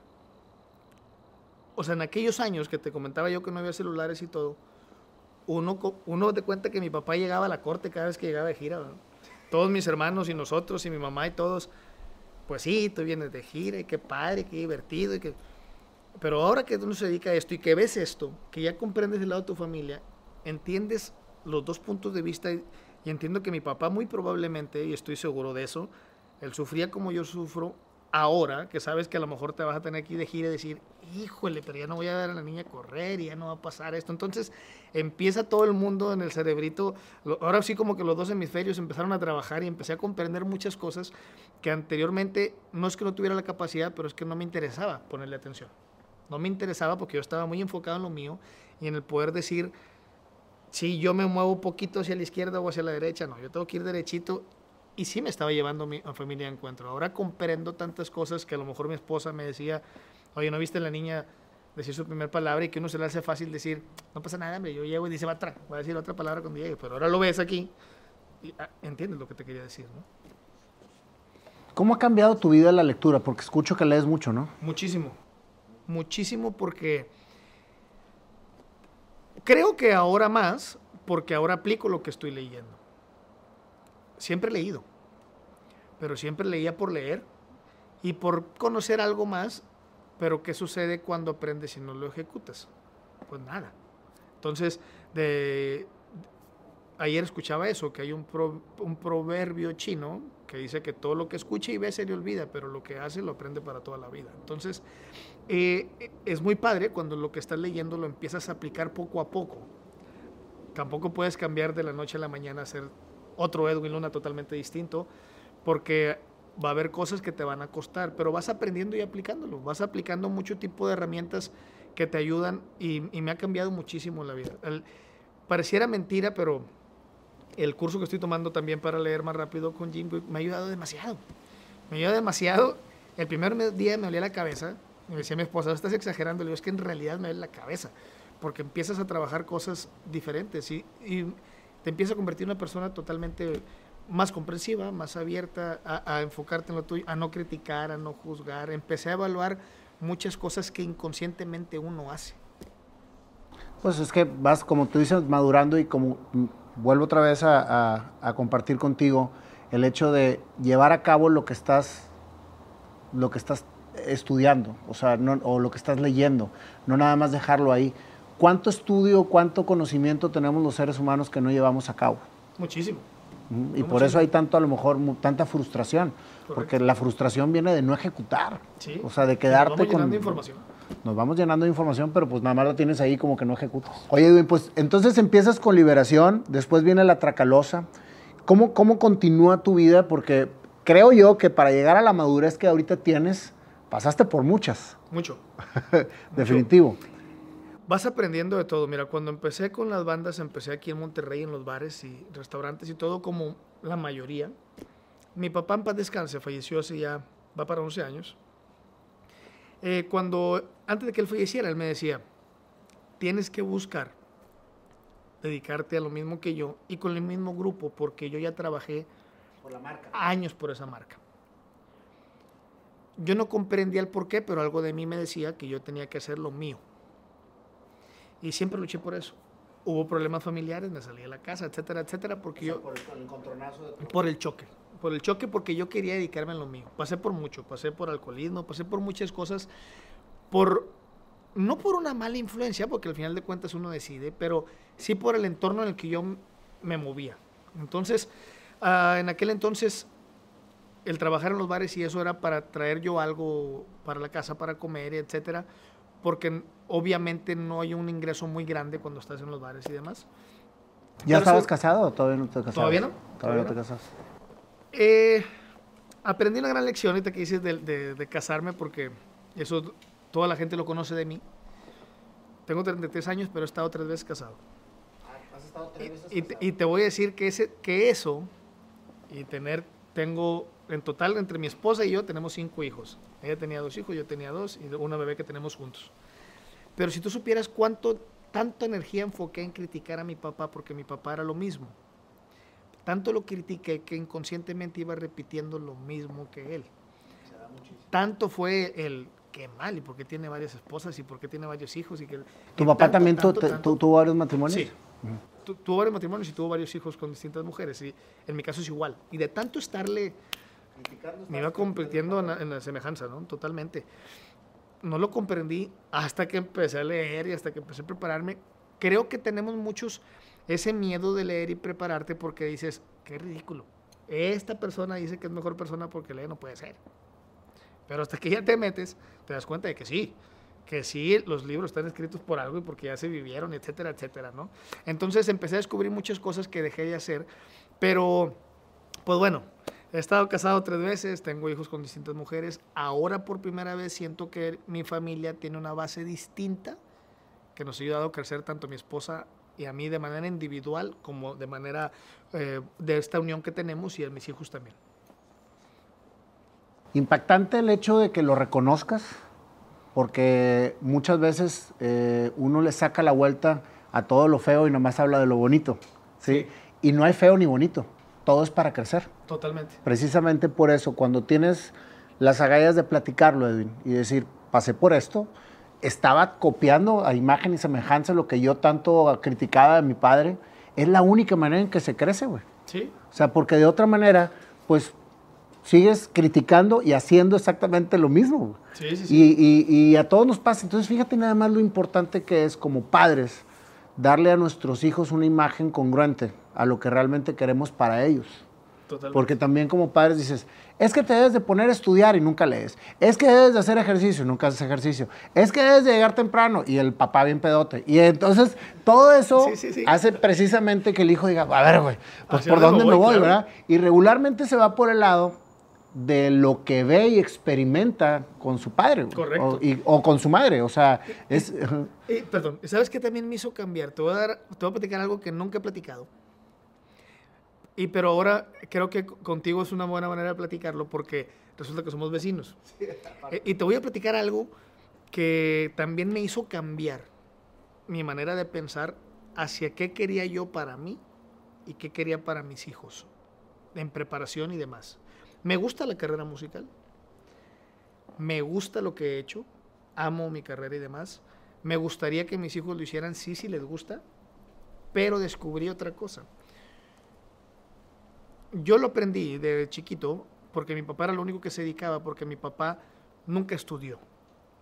O sea, en aquellos años que te comentaba yo que no había celulares y todo, uno, uno te cuenta que mi papá llegaba a la corte cada vez que llegaba de gira. Todos mis hermanos y nosotros y mi mamá y todos, pues sí, tú vienes de gira y qué padre, qué divertido. Y que... Pero ahora que uno se dedica a esto y que ves esto, que ya comprendes el lado de tu familia, entiendes los dos puntos de vista y, entiendo que mi papá muy probablemente, y estoy seguro de eso, él sufría como yo sufro ahora, que sabes que a lo mejor te vas a tener aquí de gira y decir, híjole, pero ya no voy a ver a la niña correr y ya no va a pasar esto. Entonces empieza todo el mundo en el cerebrito, ahora sí como que los dos hemisferios empezaron a trabajar y empecé a comprender muchas cosas que anteriormente no es que no tuviera la capacidad, pero es que no me interesaba ponerle atención. No me interesaba porque yo estaba muy enfocado en lo mío y en el poder decir, si yo me muevo un poquito hacia la izquierda o hacia la derecha, no, yo tengo que ir derechito y sí me estaba llevando a mi familia a encuentro. Ahora comprendo tantas cosas que a lo mejor mi esposa me decía, oye, ¿no viste a la niña decir su primera palabra y que uno se le hace fácil decir, no pasa nada, hombre, yo llego y dice, va atrás, va a decir otra palabra cuando llegue, pero ahora lo ves aquí y ah, entiendes lo que te quería decir, ¿no? ¿Cómo ha cambiado tu vida la lectura? Porque escucho que lees mucho, ¿no? Muchísimo, muchísimo porque creo que ahora más, porque ahora aplico lo que estoy leyendo. Siempre he leído, pero siempre leía por leer y por conocer algo más pero ¿qué sucede cuando aprendes y no lo ejecutas? Pues nada. Entonces, de, ayer escuchaba eso, que hay un, un, proverbio chino que dice que todo lo que escucha y ve se le olvida, pero lo que hace lo aprende para toda la vida. Entonces, eh, es muy padre cuando lo que estás leyendo lo empiezas a aplicar poco a poco. Tampoco puedes cambiar de la noche a la mañana a ser otro Edwin Luna totalmente distinto, porque va a haber cosas que te van a costar, pero vas aprendiendo y aplicándolo, vas aplicando mucho tipo de herramientas que te ayudan y, me ha cambiado muchísimo la vida. pareciera mentira, pero el curso que estoy tomando también para leer más rápido con Jim me ha ayudado demasiado. Me ha ayudado demasiado. El primer día me olía la cabeza, me decía mi esposa, estás exagerando, le digo, es que en realidad me duele la cabeza, porque empiezas a trabajar cosas diferentes y, te empiezas a convertir en una persona totalmente más comprensiva, más abierta a, enfocarte en lo tuyo, a no criticar, a no juzgar. Empecé a evaluar muchas cosas que inconscientemente uno hace. Pues es que vas, como tú dices, madurando y como vuelvo otra vez a, compartir contigo el hecho de llevar a cabo lo que estás, lo que estás estudiando, o sea, o lo que estás leyendo, no nada más dejarlo ahí. ¿Cuánto estudio, cuánto conocimiento tenemos los seres humanos que no llevamos a cabo? Muchísimo. Y por eso hay tanto, a lo mejor, tanta frustración. Porque la frustración viene de no ejecutar. O sea, de quedarte con. Información. Nos vamos llenando de información, pero pues nada más la tienes ahí como que no ejecutas. Oye, Edwin, pues entonces empiezas con liberación, después viene la tracalosa. ¿Cómo, ¿Cómo continúa tu vida? Porque creo yo que para llegar a la madurez que ahorita tienes, pasaste por muchas. Mucho. Definitivo vas aprendiendo de todo. Mira, cuando empecé con las bandas, empecé aquí en Monterrey, en los bares y restaurantes y todo, como la mayoría. Mi papá en paz descanse, falleció hace ya, va para 11 años. Eh, cuando, antes de que él falleciera, él me decía, tienes que buscar dedicarte a lo mismo que yo y con el mismo grupo, porque yo ya trabajé por la marca. años por esa marca. Yo no comprendía el por qué, pero algo de mí me decía que yo tenía que hacer lo mío. Y siempre luché por eso. Hubo problemas familiares, me salí de la casa, etcétera, etcétera, porque yo... Por el, encontronazo de Por el choque. Por el choque porque yo quería dedicarme a lo mío. Pasé por mucho, pasé por alcoholismo, pasé por muchas cosas, por... No por una mala influencia, porque al final de cuentas uno decide, pero sí por el entorno en el que yo me movía. Entonces, ah, en aquel entonces, el trabajar en los bares y eso era para traer yo algo para la casa, para comer, etcétera, porque obviamente no hay un ingreso muy grande cuando estás en los bares y demás. ¿Ya estabas casado o todavía no te casas? ¿Todavía no? ¿Todavía, no te casas? Eh, aprendí una gran lección ahorita que dices de, de, de casarme porque eso toda la gente lo conoce de mí. Tengo 33 años, pero he estado tres veces casado. ¿Has estado tres veces Y, te- y te voy a decir que, ese, que eso, y tener, tengo, en total, entre mi esposa y yo, tenemos cinco hijos. Ella tenía dos hijos, yo tenía dos, y una bebé que tenemos juntos. Pero si tú supieras cuánto, tanta energía enfoqué en criticar a mi papá, porque mi papá era lo mismo. Tanto lo critiqué que inconscientemente iba repitiendo lo mismo que él. Tanto fue el que mal, y por qué tiene varias esposas, y por qué tiene varios hijos. Y que, ¿Tu y papá tanto, también tu- tanto, te- tanto. tu- tuvo varios matrimonios? Sí. Tu- tuvo varios matrimonios y tuvo varios hijos con distintas mujeres. Y en mi caso es igual. Y de tanto estarle, me iba convirtiendo en la, en la semejanza, ¿no? Totalmente. No lo comprendí hasta que empecé a leer y hasta que empecé a prepararme. Creo que tenemos muchos ese miedo de leer y prepararte porque dices, qué ridículo. Esta persona dice que es mejor persona porque lee, no puede ser. Pero hasta que ya te metes, te das cuenta de que sí, que sí, los libros están escritos por algo y porque ya se vivieron, etcétera, etcétera, ¿no? Entonces empecé a descubrir muchas cosas que dejé de hacer, pero, pues bueno, he estado casado tres veces, tengo hijos con distintas mujeres, ahora por primera vez siento que mi familia tiene una base distinta que nos ha ayudado a crecer tanto mi esposa y a mí de manera individual como de manera eh, de esta unión que tenemos y a mis hijos también. Impactante el hecho de que lo reconozcas, porque muchas veces eh, uno le saca la vuelta a todo lo feo y nomás habla de lo bonito. ¿sí? Y no hay feo ni bonito, todo es para crecer. Totalmente. Precisamente por eso, cuando tienes las agallas de platicarlo, Edwin, y decir, pasé por esto, estaba copiando a imagen y semejanza lo que yo tanto criticaba de mi padre, es la única manera en que se crece, güey. Sí, O sea, porque de otra manera, pues sigues criticando y haciendo exactamente lo mismo. sí, sí. sí. Y, y- y a todos nos pasa. Entonces, fíjate nada más lo importante que es como padres darle a nuestros hijos una imagen congruente a lo que realmente queremos para ellos. Totalmente. Porque también como padres dices, es que te debes de poner a estudiar y nunca lees. Es que debes de hacer ejercicio y nunca haces ejercicio. Es que debes de llegar temprano y el papá bien pedote. Y entonces todo eso Sí, sí, sí. hace precisamente que el hijo diga, a ver, güey, pues Hacia por dónde me voy, claro. ¿verdad? Y regularmente se va por el lado de lo que ve y experimenta con su padre. Correcto. O, y- o con su madre. O sea, es... Eh, perdón, ¿sabes qué también me hizo cambiar? Te voy, a dar, te voy a platicar algo que nunca he platicado. Y pero ahora creo que contigo es una buena manera de platicarlo porque resulta que somos vecinos. Y te voy a platicar algo que también me hizo cambiar mi manera de pensar hacia qué quería yo para mí y qué quería para mis hijos en preparación y demás. Me gusta la carrera musical. Me gusta lo que he hecho. Amo mi carrera y demás. Me gustaría que mis hijos lo hicieran, sí, sí les gusta, pero descubrí otra cosa. Yo lo aprendí de chiquito porque mi papá era lo único que se dedicaba, porque mi papá nunca estudió.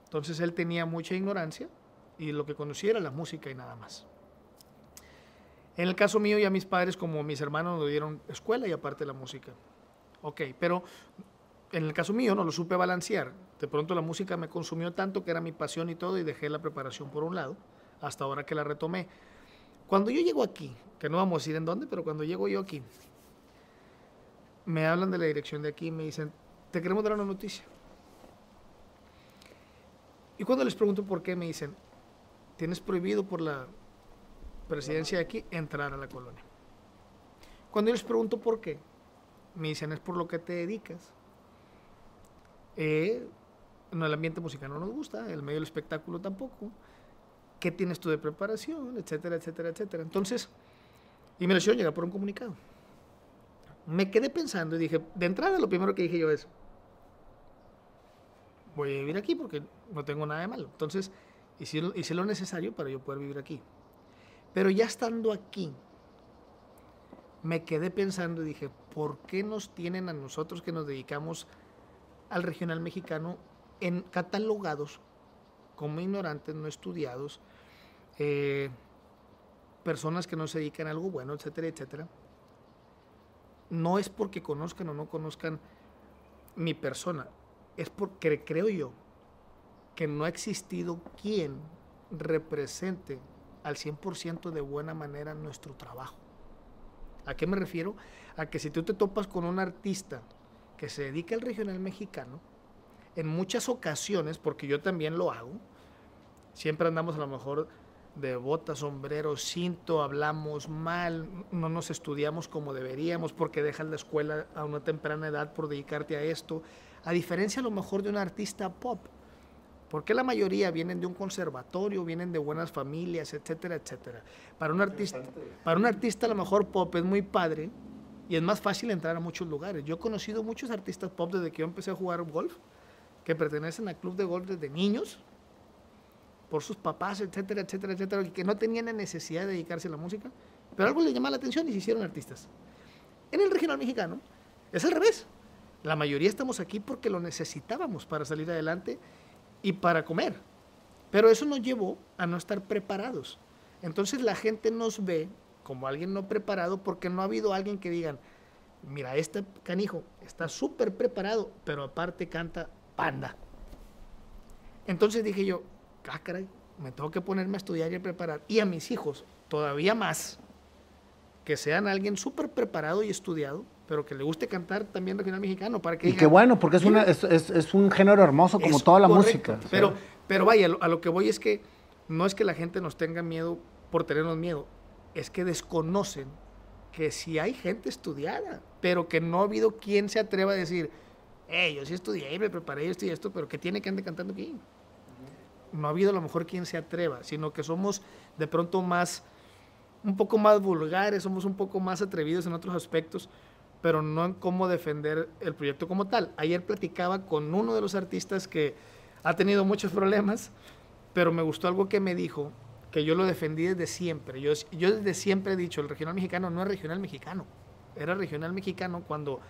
Entonces él tenía mucha ignorancia y lo que conocía era la música y nada más. En el caso mío, ya mis padres, como mis hermanos, nos dieron escuela y aparte la música. Ok, pero en el caso mío no lo supe balancear. De pronto la música me consumió tanto que era mi pasión y todo y dejé la preparación por un lado, hasta ahora que la retomé. Cuando yo llego aquí, que no vamos a ir en dónde, pero cuando llego yo aquí, me hablan de la dirección de aquí y me dicen, te queremos dar una noticia. Y cuando les pregunto por qué, me dicen, tienes prohibido por la presidencia de aquí entrar a la colonia. Cuando yo les pregunto por qué, me dicen, es por lo que te dedicas. Eh, no, el ambiente musical no nos gusta, el medio del espectáculo tampoco. ¿Qué tienes tú de preparación? Etcétera, etcétera, etcétera. Entonces, y me lo hicieron llegar por un comunicado. Me quedé pensando y dije, de entrada lo primero que dije yo es, voy a vivir aquí porque no tengo nada de malo. Entonces, hice, hice lo necesario para yo poder vivir aquí. Pero ya estando aquí, me quedé pensando y dije, ¿por qué nos tienen a nosotros que nos dedicamos al regional mexicano catalogados como ignorantes, no estudiados, eh, personas que no se dedican a algo bueno, etcétera, etcétera? No es porque conozcan o no conozcan mi persona, es porque creo yo que no ha existido quien represente al 100% de buena manera nuestro trabajo. ¿A qué me refiero? A que si tú te topas con un artista que se dedica al regional mexicano, en muchas ocasiones, porque yo también lo hago, siempre andamos a lo mejor de bota, sombrero, cinto, hablamos mal, no nos estudiamos como deberíamos porque dejas la escuela a una temprana edad por dedicarte a esto, a diferencia a lo mejor de un artista pop, porque la mayoría vienen de un conservatorio, vienen de buenas familias, etcétera, etcétera. Para un artista, para un artista a lo mejor pop es muy padre y es más fácil entrar a muchos lugares. Yo he conocido muchos artistas pop desde que yo empecé a jugar golf, que pertenecen al club de golf desde niños, por sus papás, etcétera, etcétera, etcétera, y que no tenían la necesidad de dedicarse a la música, pero algo les llamaba la atención y se hicieron artistas. En el regional mexicano es al revés. La mayoría estamos aquí porque lo necesitábamos para salir adelante y para comer. Pero eso nos llevó a no estar preparados. Entonces la gente nos ve como alguien no preparado porque no ha habido alguien que digan, mira, este canijo está súper preparado, pero aparte canta panda. Entonces dije yo, ah, caray, me tengo que ponerme a estudiar y a preparar. Y a mis hijos, todavía más, que sean alguien súper preparado y estudiado, pero que le guste cantar también regional mexicano. Para que y qué bueno, porque es, una, es, es, un género hermoso como toda la música. Pero, pero vaya, a lo que voy es que no es que la gente nos tenga miedo por tenernos miedo, es que desconocen que si hay gente estudiada, pero que no ha habido quien se atreva a decir, hey, yo sí estudié y me preparé esto y esto, pero que tiene que andar cantando aquí no ha habido a lo mejor quien se atreva, sino que somos de pronto más, un poco más vulgares, somos un poco más atrevidos en otros aspectos, pero no en cómo defender el proyecto como tal. Ayer platicaba con uno de los artistas que ha tenido muchos problemas, pero me gustó algo que me dijo, que yo lo defendí desde siempre. Yo, yo desde siempre he dicho, el regional mexicano no es regional mexicano, era regional mexicano cuando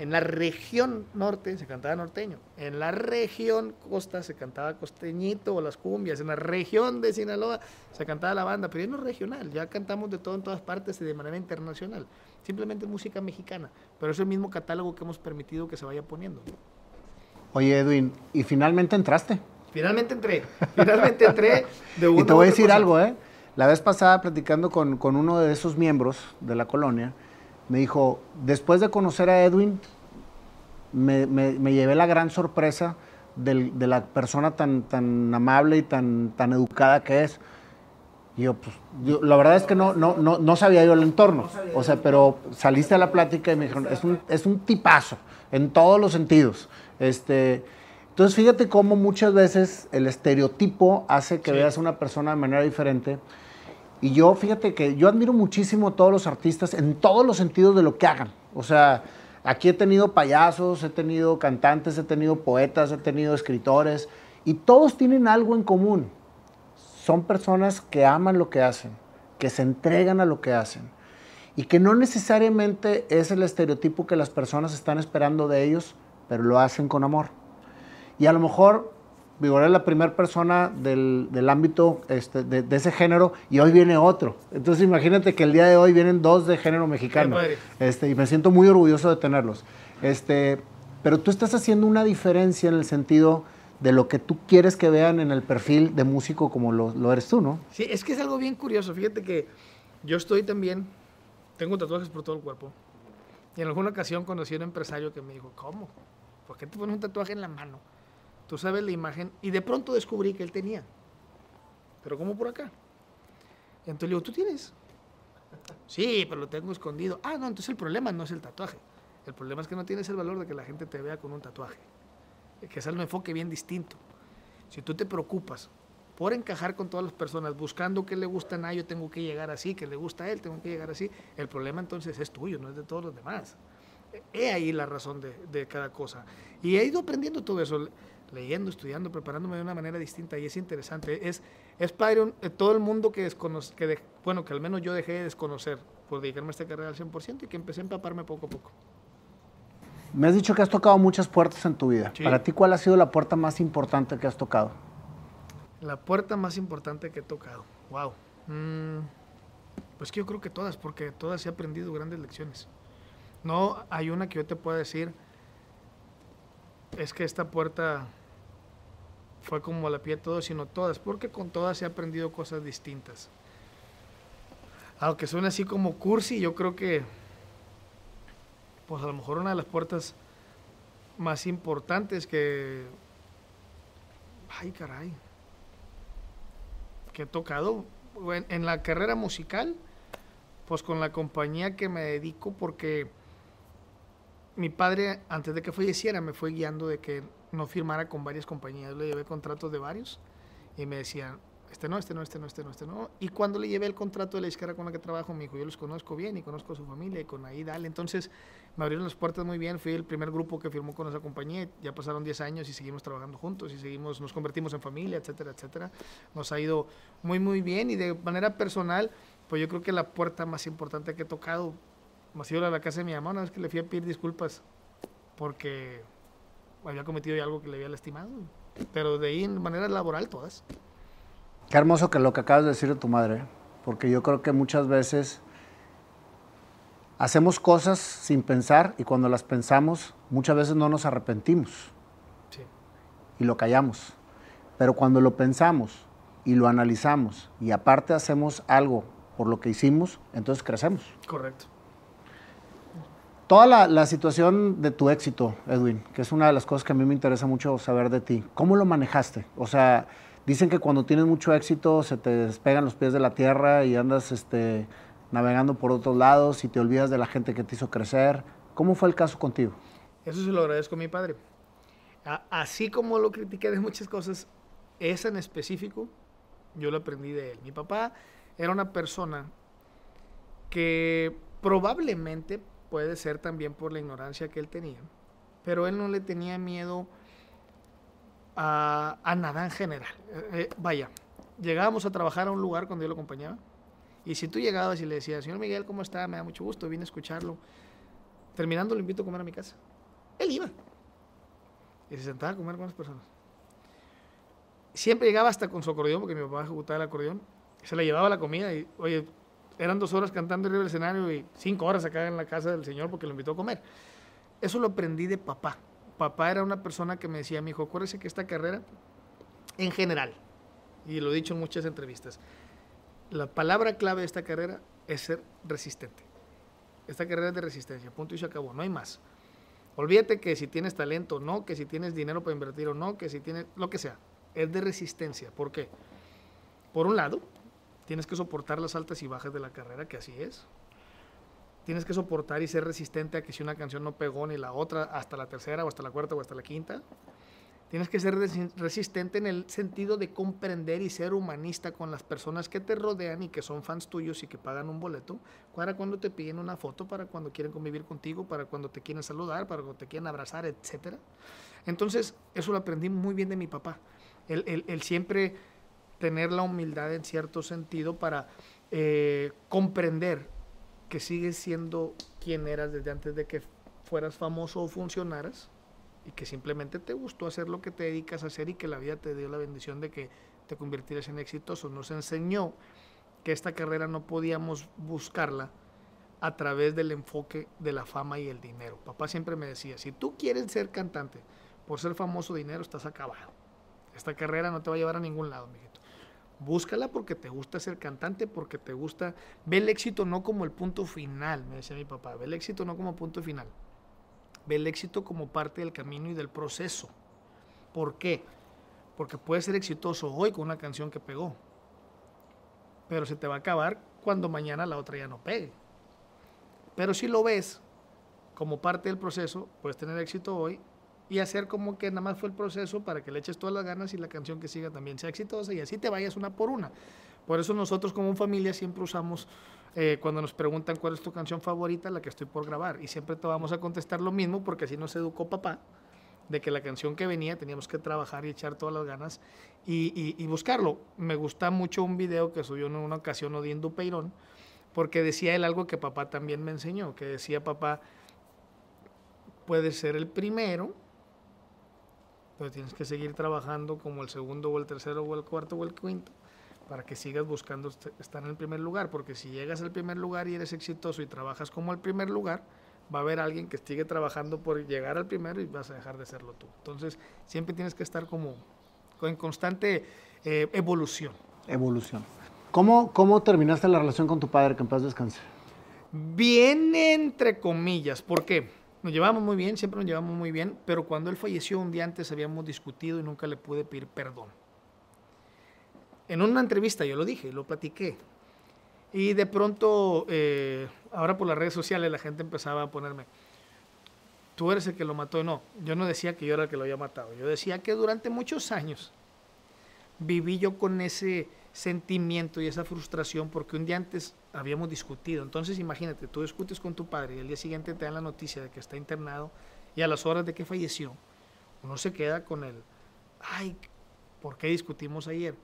en la región norte se cantaba norteño, en la región costa se cantaba costeñito o las cumbias, en la región de Sinaloa se cantaba la banda, pero ya no es regional, ya cantamos de todo en todas partes y de manera internacional, simplemente música mexicana, pero es el mismo catálogo que hemos permitido que se vaya poniendo. Oye Edwin, ¿y finalmente entraste? Finalmente entré, finalmente entré de Y te voy a decir algo, ¿eh? La vez pasada platicando con, con uno de esos miembros de la colonia, me dijo, después de conocer a Edwin, me, llevé la gran sorpresa de la persona tan, tan amable y tan, tan educada que es. Y yo, pues, la verdad es que no, no, no, sabía yo el entorno. o sea, pero saliste a la plática y me dijeron, es un, es un tipazo, en todos los sentidos. Este, entonces, fíjate cómo muchas veces el estereotipo hace que veas a una persona de manera diferente. Y yo, fíjate que yo admiro muchísimo a todos los artistas en todos los sentidos de lo que hagan. O sea, aquí he tenido payasos, he tenido cantantes, he tenido poetas, he tenido escritores, y todos tienen algo en común. Son personas que aman lo que hacen, que se entregan a lo que hacen, y que no necesariamente es el estereotipo que las personas están esperando de ellos, pero lo hacen con amor. Y a lo mejor Vigor es la primera persona del, ámbito este, de, ese género y hoy viene otro. Entonces imagínate que el día de hoy vienen dos de género mexicano. Este, y me siento muy orgulloso de tenerlos. Este, pero tú estás haciendo una diferencia en el sentido de lo que tú quieres que vean en el perfil de músico como lo, lo eres tú, ¿no? Sí, es que es algo bien curioso. Fíjate que yo estoy también, tengo tatuajes por todo el cuerpo. Y en alguna ocasión conocí a un empresario que me dijo, ¿cómo? ¿Por qué te pones un tatuaje en la mano? Tú sabes la imagen y de pronto descubrí que él tenía. Pero ¿cómo por acá? Entonces le digo, ¿tú tienes? Sí, pero lo tengo escondido. Ah, no, entonces el problema no es el tatuaje. El problema es que no tienes el valor de que la gente te vea con un tatuaje. Que es un enfoque bien distinto. Si tú te preocupas por encajar con todas las personas, buscando que le gustan a yo tengo que llegar así, que le gusta a él, tengo que llegar así, el problema entonces es tuyo, no es de todos los demás. He ahí la razón de, de cada cosa. Y he ido aprendiendo todo eso leyendo, estudiando, preparándome de una manera distinta y es interesante. Es, es padre eh, todo el mundo que desconoce, que bueno, que al menos yo dejé de desconocer por dedicarme a esta carrera al 100% y que empecé a empaparme poco a poco. Me has dicho que has tocado muchas puertas en tu vida. Para ti, ¿cuál ha sido la puerta más importante que has tocado? La puerta más importante que he tocado. Wow. Mm, pues que yo creo que todas, porque todas he aprendido grandes lecciones. No hay una que yo te pueda decir, es que esta puerta fue como la pie de todos, sino todas, porque con todas he aprendido cosas distintas. Aunque suene así como cursi, yo creo que, pues a lo mejor una de las puertas más importantes que... Ay, caray. Que he tocado en, en la carrera musical, pues con la compañía que me dedico, porque mi padre, antes de que falleciera, me fue guiando de que no firmara con varias compañías. Le llevé contratos de varios y me decían, este no, este no, este no, este no, este no. Y cuando le llevé el contrato de la disquera con la que trabajo, me dijo, yo los conozco bien y conozco a su familia y con ahí dale. Entonces me abrieron las puertas muy bien, fui el primer grupo que firmó con esa compañía, ya pasaron 10 años y seguimos trabajando juntos y seguimos, nos convertimos en familia, etcétera, etcétera. Nos ha ido muy, muy bien y de manera personal, pues yo creo que la puerta más importante que he tocado ha sido a la casa de mi mamá, una vez que le fui a pedir disculpas porque había cometido algo que le había lastimado. Pero de ahí en manera laboral todas. Qué hermoso que lo que acabas de decir de tu madre, porque yo creo que muchas veces hacemos cosas sin pensar y cuando las pensamos muchas veces no nos arrepentimos Sí. y lo callamos. Pero cuando lo pensamos y lo analizamos y aparte hacemos algo por lo que hicimos, entonces crecemos. Correcto. Toda la, la situación de tu éxito, Edwin, que es una de las cosas que a mí me interesa mucho saber de ti, ¿cómo lo manejaste? O sea, dicen que cuando tienes mucho éxito se te despegan los pies de la tierra y andas este, navegando por otros lados y te olvidas de la gente que te hizo crecer. ¿Cómo fue el caso contigo? Eso se lo agradezco a mi padre. A- así como lo critiqué de muchas cosas, esa en específico, yo lo aprendí de él. Mi papá era una persona que probablemente puede ser también por la ignorancia que él tenía, pero él no le tenía miedo a, nada en general. Eh, eh, vaya, llegábamos a trabajar a un lugar cuando yo lo acompañaba, y si tú llegabas y le decías, señor Miguel, ¿cómo está? Me da mucho gusto, vine a escucharlo. Terminando, lo invito a comer a mi casa. Él iba. Y se sentaba a comer con las personas. Siempre llegaba hasta con su acordeón, porque mi papá ejecutaba el acordeón. Se le llevaba la comida y, oye, eran dos horas cantando arriba del escenario y cinco horas acá en la casa del señor porque lo invitó a comer. Eso lo aprendí de papá. Papá era una persona que me decía, mi hijo, acuérdese que esta carrera, en general, y lo he dicho en muchas entrevistas, la palabra clave de esta carrera es ser resistente. Esta carrera es de resistencia, punto y se acabó, no hay más. Olvídate que si tienes talento o no, que si tienes dinero para invertir o no, que si tienes lo que sea, es de resistencia. ¿Por qué? Por un lado, tienes que soportar las altas y bajas de la carrera, que así es. Tienes que soportar y ser resistente a que si una canción no pegó ni la otra, hasta la tercera o hasta la cuarta o hasta la quinta, Tienes que ser resi- resistente en el sentido de comprender y ser humanista con las personas que te rodean y que son fans tuyos y que pagan un boleto, para cuando te piden una foto, para cuando quieren convivir contigo, para cuando te quieren saludar, para cuando te quieren abrazar, etc. Entonces, eso lo aprendí muy bien de mi papá. El siempre tener la humildad en cierto sentido para eh, comprender que sigues siendo quien eras desde antes de que fueras famoso o funcionaras y que simplemente te gustó hacer lo que te dedicas a hacer y que la vida te dio la bendición de que te convirtieras en exitoso. Nos enseñó que esta carrera no podíamos buscarla a través del enfoque de la fama y el dinero. Papá siempre me decía, si tú quieres ser cantante por ser famoso dinero, estás acabado. Esta carrera no te va a llevar a ningún lado, mijito. Búscala porque te gusta ser cantante, porque te gusta... Ve el éxito no como el punto final, me decía mi papá. Ve el éxito no como punto final. Ve el éxito como parte del camino y del proceso. ¿Por qué? Porque puedes ser exitoso hoy con una canción que pegó. Pero se te va a acabar cuando mañana la otra ya no pegue. Pero si lo ves como parte del proceso, puedes tener éxito hoy y hacer como que nada más fue el proceso para que le eches todas las ganas y la canción que siga también sea exitosa y así te vayas una por una. Por eso nosotros como familia siempre usamos, eh, cuando nos preguntan cuál es tu canción favorita, la que estoy por grabar. Y siempre te vamos a contestar lo mismo porque así nos educó papá, de que la canción que venía teníamos que trabajar y echar todas las ganas y, buscarlo. Me gusta mucho un video que subió en una ocasión Odín Dupeirón, porque decía él algo que papá también me enseñó, que decía papá, puedes ser el primero, tienes que seguir trabajando como el segundo o el tercero o el cuarto o el quinto para que sigas buscando est- estar en el primer lugar, porque si llegas al primer lugar y eres exitoso y trabajas como el primer lugar, va a haber alguien que sigue trabajando por llegar al primero y vas a dejar de serlo tú. Entonces, siempre tienes que estar como en constante eh, evolución. Evolución. ¿Cómo, ¿Cómo terminaste la relación con tu padre? Que en paz descanse. Bien entre comillas, ¿por qué? Nos llevamos muy bien, siempre nos llevamos muy bien, pero cuando él falleció un día antes habíamos discutido y nunca le pude pedir perdón. En una entrevista yo lo dije, lo platiqué. Y de pronto, eh, ahora por las redes sociales la gente empezaba a ponerme, tú eres el que lo mató. No, yo no decía que yo era el que lo había matado. Yo decía que durante muchos años viví yo con ese sentimiento y esa frustración porque un día antes habíamos discutido. Entonces imagínate, tú discutes con tu padre y el día siguiente te dan la noticia de que está internado y a las horas de que falleció, uno se queda con el, ay, ¿por qué discutimos ayer?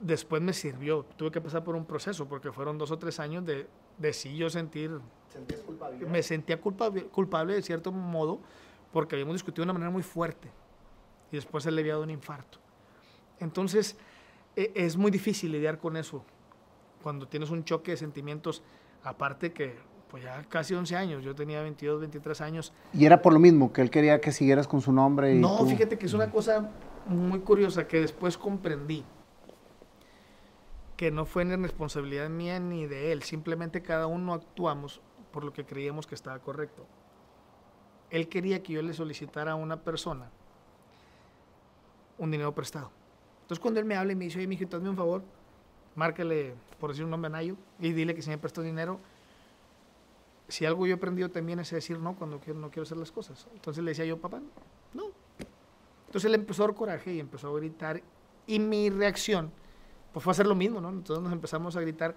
Después me sirvió, tuve que pasar por un proceso porque fueron dos o tres años de, de sí yo sentir... Me sentía culpable, culpable de cierto modo porque habíamos discutido de una manera muy fuerte y después se le había dado un infarto. Entonces, e, es muy difícil lidiar con eso cuando tienes un choque de sentimientos, aparte que pues ya casi 11 años, yo tenía 22, 23 años. Y era por lo mismo, que él quería que siguieras con su nombre. Y no, fíjate que es una cosa muy curiosa que después comprendí, que no fue ni responsabilidad mía ni de él, simplemente cada uno actuamos por lo que creíamos que estaba correcto. Él quería que yo le solicitara a una persona un dinero prestado. Entonces cuando él me habla y me dice, oye, mijito, hazme un favor, márcale, por decir un nombre a Nayo, y dile que si me prestó dinero, si algo yo he aprendido también es decir no cuando no quiero hacer las cosas. Entonces le decía yo, papá, no. Entonces él empezó a dar coraje y empezó a gritar, y mi reacción, pues fue hacer lo mismo, ¿no? Entonces nos empezamos a gritar.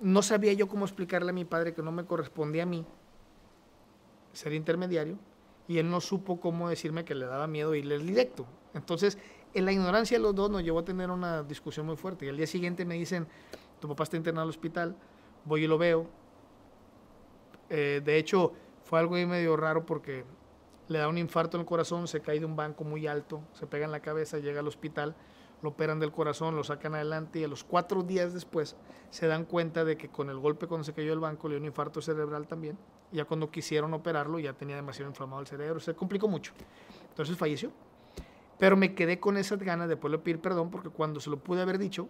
No sabía yo cómo explicarle a mi padre que no me correspondía a mí ser intermediario, y él no supo cómo decirme que le daba miedo irle directo. Entonces, en la ignorancia de los dos nos llevó a tener una discusión muy fuerte. Y al día siguiente me dicen, tu papá está internado al hospital, voy y lo veo. Eh, de hecho, fue algo medio raro porque le da un infarto en el corazón, se cae de un banco muy alto, se pega en la cabeza, llega al hospital, lo operan del corazón, lo sacan adelante y a los cuatro días después se dan cuenta de que con el golpe cuando se cayó del banco le dio un infarto cerebral también. Ya cuando quisieron operarlo ya tenía demasiado inflamado el cerebro, se complicó mucho. Entonces falleció. Pero me quedé con esas ganas de poderle pedir perdón porque cuando se lo pude haber dicho,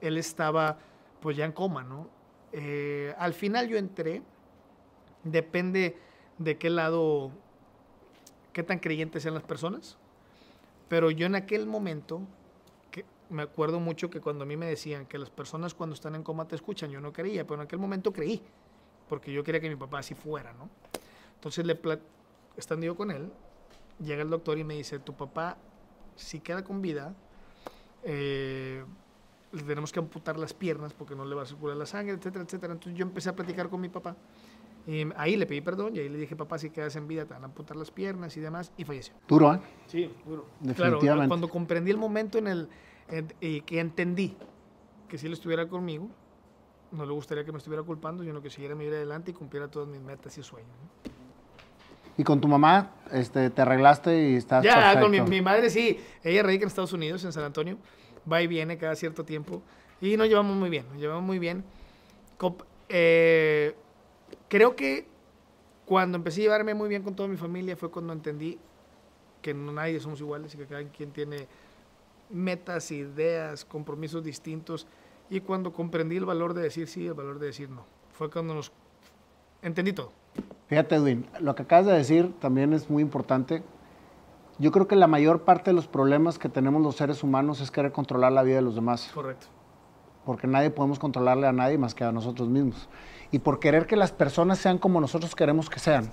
él estaba pues ya en coma, ¿no? Eh, al final yo entré, depende de qué lado, qué tan creyentes sean las personas, pero yo en aquel momento, que me acuerdo mucho que cuando a mí me decían que las personas cuando están en coma te escuchan, yo no creía, pero en aquel momento creí, porque yo quería que mi papá así fuera, ¿no? Entonces, le estando yo con él, llega el doctor y me dice, tu papá, si queda con vida, eh, le tenemos que amputar las piernas porque no le va a circular la sangre, etcétera, etcétera. Entonces yo empecé a platicar con mi papá. Y ahí le pedí perdón y ahí le dije, papá, si quedas en vida, te van a amputar las piernas y demás, y falleció. Duro, ¿eh? Sí, duro. Definitivamente. Claro, cuando comprendí el momento en el y que entendí que si él estuviera conmigo, no le gustaría que me estuviera culpando, sino que siguiera mi vida adelante y cumpliera todas mis metas y sueños. ¿Y con tu mamá este, te arreglaste y estás Ya, con mi, madre sí. Ella radica en Estados Unidos, en San Antonio. Va y viene cada cierto tiempo. Y nos llevamos muy bien, nos llevamos muy bien. Eh, creo que cuando empecé a llevarme muy bien con toda mi familia fue cuando entendí que no nadie somos iguales y que cada quien tiene metas, ideas, compromisos distintos. Y cuando comprendí el valor de decir sí, el valor de decir no. Fue cuando nos entendí todo. Fíjate, Edwin, lo que acabas de decir también es muy importante. Yo creo que la mayor parte de los problemas que tenemos los seres humanos es querer controlar la vida de los demás. Correcto. Porque nadie podemos controlarle a nadie más que a nosotros mismos. Y por querer que las personas sean como nosotros queremos que sean,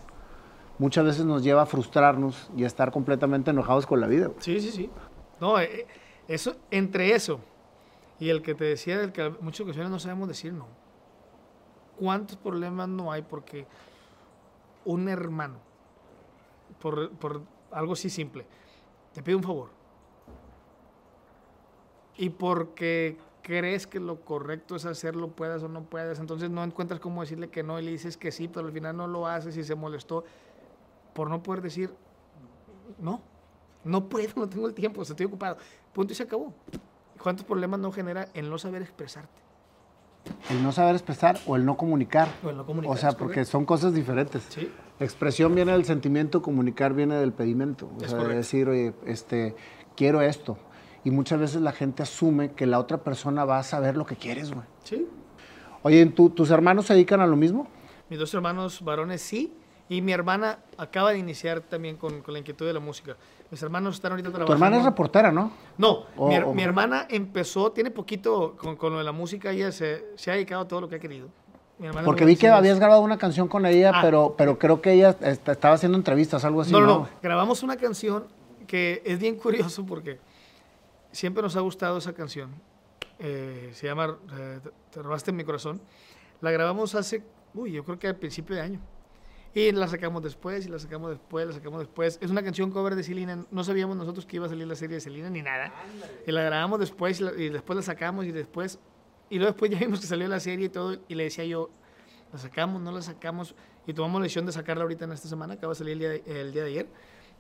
muchas veces nos lleva a frustrarnos y a estar completamente enojados con la vida. Sí, sí, sí. No, eh, eso, entre eso y el que te decía del que muchas ocasiones no sabemos decir no. ¿Cuántos problemas no hay porque un hermano, por, por algo así simple, te pide un favor. Y porque crees que lo correcto es hacerlo, puedas o no puedas, entonces no encuentras cómo decirle que no y le dices que sí, pero al final no lo haces y se molestó por no poder decir no, no puedo, no tengo el tiempo, estoy ocupado. Punto y se acabó. ¿Cuántos problemas no genera el no saber expresarte? El no saber expresar o el no comunicar. O el no comunicar. O sea, porque son cosas diferentes. Sí. Expresión viene del sentimiento, comunicar viene del pedimento. O sea, decir, oye, este, quiero esto. Y muchas veces la gente asume que la otra persona va a saber lo que quieres, güey. Sí. Oye, ¿tus hermanos se dedican a lo mismo? Mis dos hermanos varones sí. Y mi hermana acaba de iniciar también con, con la inquietud de la música. Mis hermanos están ahorita trabajando. Tu hermana es reportera, ¿no? No, O- mi, her- o- mi hermana empezó, tiene poquito con, con lo de la música, ella se, se ha dedicado a todo lo que ha querido. Porque vi que habías grabado una canción con ella, Ah. pero, pero creo que ella est- estaba haciendo entrevistas, algo así. no, No, no, grabamos una canción que es bien curioso porque siempre nos ha gustado esa canción. Eh, se llama eh, Te- Te robaste mi corazón. La grabamos hace, uy, yo creo que al principio de año. Y la sacamos después, y la sacamos después, la sacamos después. Es una canción cover de Selena. No sabíamos nosotros que iba a salir la serie de Selena ni nada. Y la grabamos después, y, la- y después la sacamos, y después. Y luego después ya vimos que salió la serie y todo. Y le decía yo, la sacamos, no la sacamos. Y tomamos la decisión de sacarla ahorita en esta semana. Acaba de salir el día de, el día de ayer.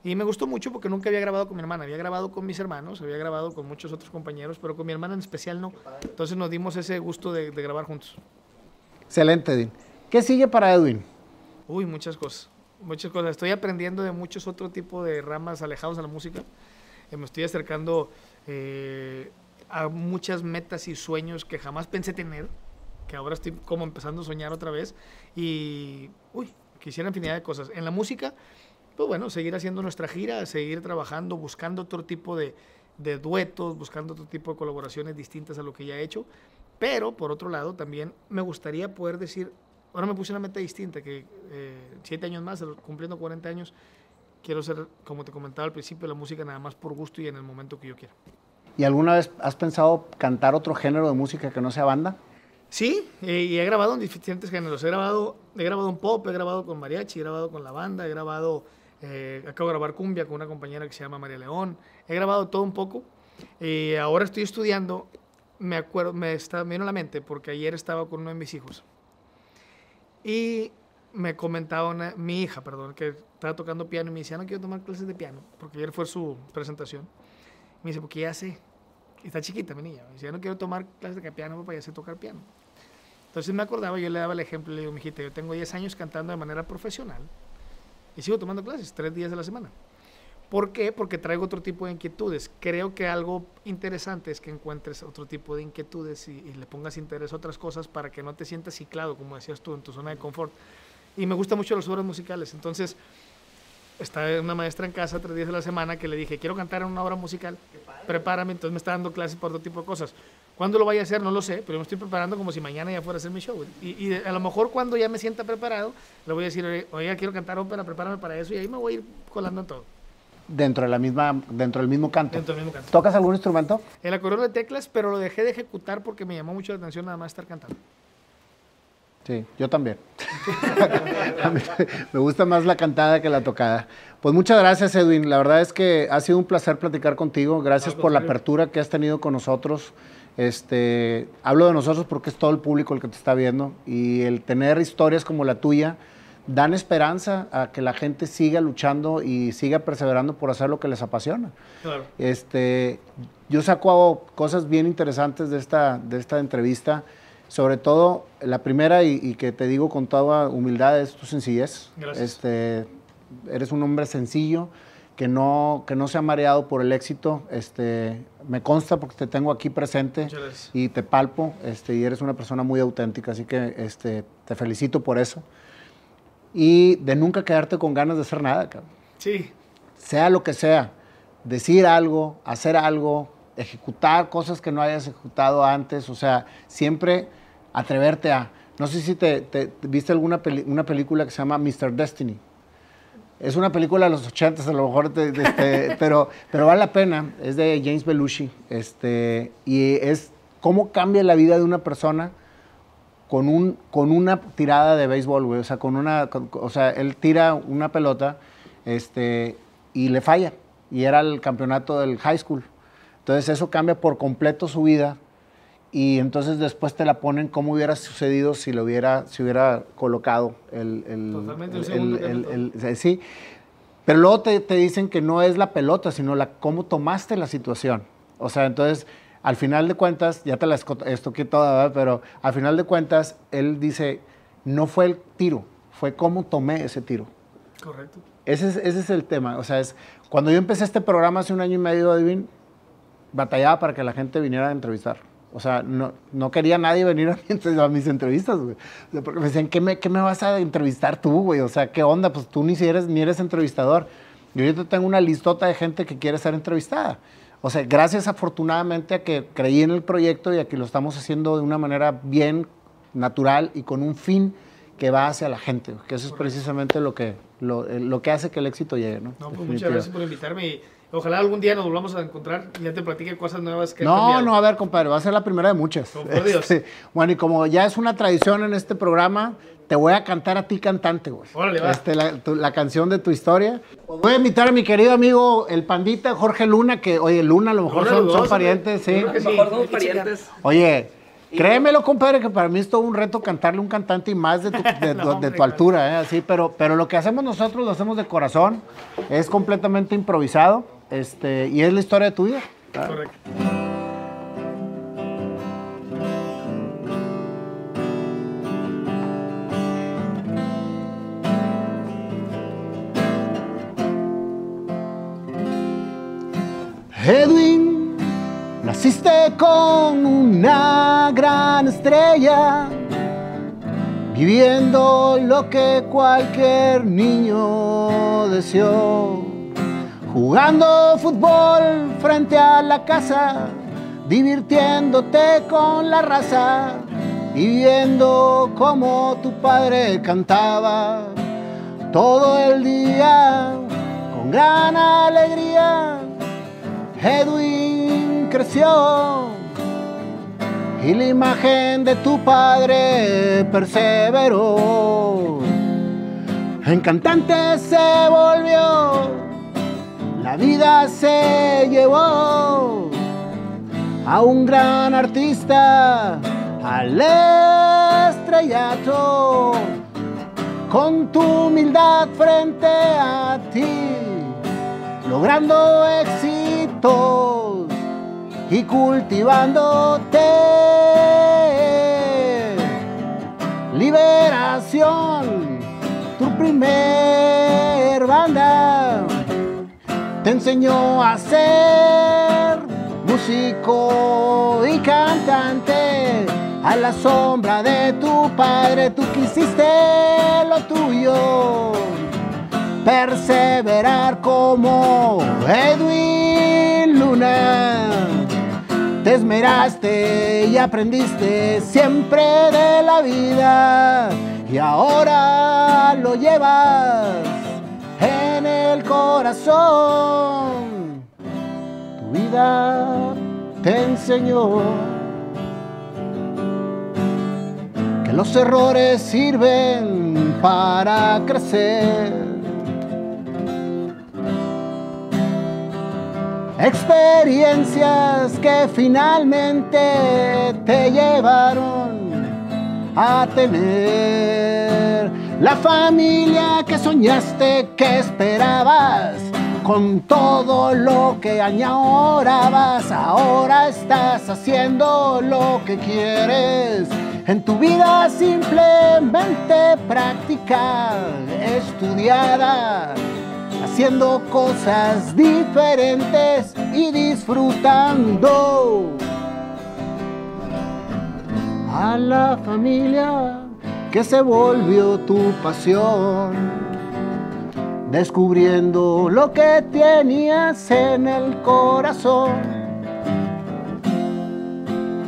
Y me gustó mucho porque nunca había grabado con mi hermana. Había grabado con mis hermanos, había grabado con muchos otros compañeros, pero con mi hermana en especial no. Entonces nos dimos ese gusto de, de grabar juntos. Excelente, Edwin. ¿Qué sigue para Edwin? Uy, muchas cosas. Muchas cosas. Estoy aprendiendo de muchos otros tipos de ramas alejados a la música. Eh, me estoy acercando eh, a muchas metas y sueños que jamás pensé tener, que ahora estoy como empezando a soñar otra vez. Y, uy, quisiera infinidad de cosas. En la música, pues bueno, seguir haciendo nuestra gira, seguir trabajando, buscando otro tipo de duetos, buscando otro tipo de colaboraciones distintas a lo que ya he hecho. Pero, por otro lado, también me gustaría poder decir, ahora me puse una meta distinta, que eh, siete años más, cumpliendo 40 años, quiero ser, como te comentaba al principio, la música nada más por gusto y en el momento que yo quiera. ¿Y alguna vez has pensado cantar otro género de música que no sea banda? Sí, eh, y he grabado en diferentes géneros. He grabado, he grabado en pop, he grabado con mariachi, he grabado con la banda, he grabado, eh, acabo de grabar cumbia con una compañera que se llama María León. He grabado todo un poco. Y ahora estoy estudiando, me acuerdo, me, está, me vino a la mente porque ayer estaba con uno de mis hijos. Y me comentaba una- mi hija, perdón, que estaba tocando piano y me decía, no quiero tomar clases de piano, porque ayer fue su presentación. Me dice, porque ya sé, está chiquita mi niña, me dice, ya no quiero tomar clases de piano, papá, ya sé tocar piano. Entonces me acordaba, yo le daba el ejemplo, le digo, mijita, yo tengo 10 años cantando de manera profesional y sigo tomando clases, tres días de la semana. ¿Por qué? Porque traigo otro tipo de inquietudes. Creo que algo interesante es que encuentres otro tipo de inquietudes y, y le pongas interés a otras cosas para que no te sientas ciclado, como decías tú, en tu zona de confort. Y me gustan mucho las obras musicales. Entonces, está una maestra en casa tres días de la semana que le dije, quiero cantar en una obra musical, prepárame. Entonces me está dando clases por otro tipo de cosas. ¿Cuándo lo vaya a hacer? No lo sé, pero me estoy preparando como si mañana ya fuera a hacer mi show. Y, y a lo mejor cuando ya me sienta preparado, le voy a decir, oiga, quiero cantar ópera, prepárame para eso. Y ahí me voy a ir colando en todo. Dentro, de la misma, dentro del mismo canto. Dentro del mismo canto. ¿Tocas algún instrumento? El acordeón de teclas, pero lo dejé de ejecutar porque me llamó mucho la atención nada más estar cantando. Sí, yo también. Me gusta más la cantada que la tocada. Pues muchas gracias, Edwin. La verdad es que ha sido un placer platicar contigo. Gracias por la apertura que has tenido con nosotros. Este, hablo de nosotros porque es todo el público el que te está viendo y el tener historias como la tuya dan esperanza a que la gente siga luchando y siga perseverando por hacer lo que les apasiona. Claro. Este, yo saco cosas bien interesantes de esta, de esta entrevista, sobre todo la primera y, y que te digo con toda humildad es tu sencillez. Gracias. Este, eres un hombre sencillo que no, que no se ha mareado por el éxito. Este, me consta porque te tengo aquí presente y te palpo este, y eres una persona muy auténtica, así que este, te felicito por eso. Y de nunca quedarte con ganas de hacer nada, cabrón Sí, sea lo que sea, decir algo, hacer algo, ejecutar cosas que no hayas ejecutado antes, o sea, siempre atreverte a... No sé si te, te- viste alguna peli- una película que se llama Mr. Destiny. Es una película de los 80, a lo mejor, te- este, pero, pero vale la pena. Es de James Belushi. Este, y es cómo cambia la vida de una persona con, un, con una tirada de béisbol, güey. O sea, con una, con- o sea, él tira una pelota este, y le falla. Y era el campeonato del high school. Entonces eso cambia por completo su vida. Y entonces después te la ponen cómo hubiera sucedido si lo hubiera, si hubiera colocado el, el- Totalmente, el- el- sí. Pero luego te, te dicen que no es la pelota, sino la cómo tomaste la situación. O sea, entonces, al final de cuentas, ya te la estoqué toda, ¿verdad? pero al final de cuentas, él dice, no fue el tiro, fue cómo tomé ese tiro. correcto. Ese es, ese es el tema. O sea, es, cuando yo empecé este programa hace un año y medio, Edwin, batallaba para que la gente viniera a entrevistar. O sea, no, no quería nadie venir a mis entrevistas, güey. O sea, porque me decían, ¿qué me, ¿qué me vas a entrevistar tú, güey? O sea, ¿qué onda? Pues tú ni, si eres, ni eres entrevistador. Yo ahorita tengo una listota de gente que quiere ser entrevistada. O sea, gracias afortunadamente a que creí en el proyecto y a que lo estamos haciendo de una manera bien natural y con un fin que va hacia la gente, que eso es precisamente lo que, lo, eh, lo que hace que el éxito llegue, ¿no? No, pues muchas gracias por invitarme y ojalá algún día nos volvamos a encontrar y ya te platique cosas nuevas que No, no, a ver, compadre, va a ser la primera de muchas. Oh, por Dios. Este, bueno, y como ya es una tradición en este programa, te voy a cantar a ti cantante, güey. Órale, va. Este, la, tu- la canción de tu historia. Voy a invitar a mi querido amigo, el pandita Jorge Luna, que, oye, Luna, a lo mejor son, son parientes, sí. yo creo que A lo mejor checar. parientes. Oye, créemelo, compadre, que para mí es todo un reto cantarle a un cantante y más de tu, de, No, tu- de hombre, tu altura, ¿eh? Así, pero, pero lo que hacemos nosotros lo hacemos de corazón, es completamente improvisado, este, y es la historia de tu vida. Correcto. Edwin, naciste con una gran estrella, viviendo lo que cualquier niño deseó, jugando fútbol frente a la casa, divirtiéndote con la raza y viendo cómo tu padre cantaba todo el día con gran alegría. Edwin creció y la imagen de tu padre perseveró. En cantante se volvió, la vida se llevó a un gran artista al estrellato. Con tu humildad frente a ti, logrando y cultivándote. Liberación, tu primer banda, te enseñó a ser músico y cantante. A la sombra de tu padre, tú quisiste lo tuyo perseverar como Edwin Te esmeraste y aprendiste siempre de la vida y ahora lo llevas en el corazón. Tu vida te enseñó que los errores sirven para crecer. Experiencias que finalmente te llevaron a tener la familia que soñaste, que esperabas, con todo lo que añorabas, ahora estás haciendo lo que quieres. En tu vida simplemente práctica, estudiada, haciendo cosas diferentes y disfrutando a la familia que se volvió tu pasión, descubriendo lo que tenías en el corazón.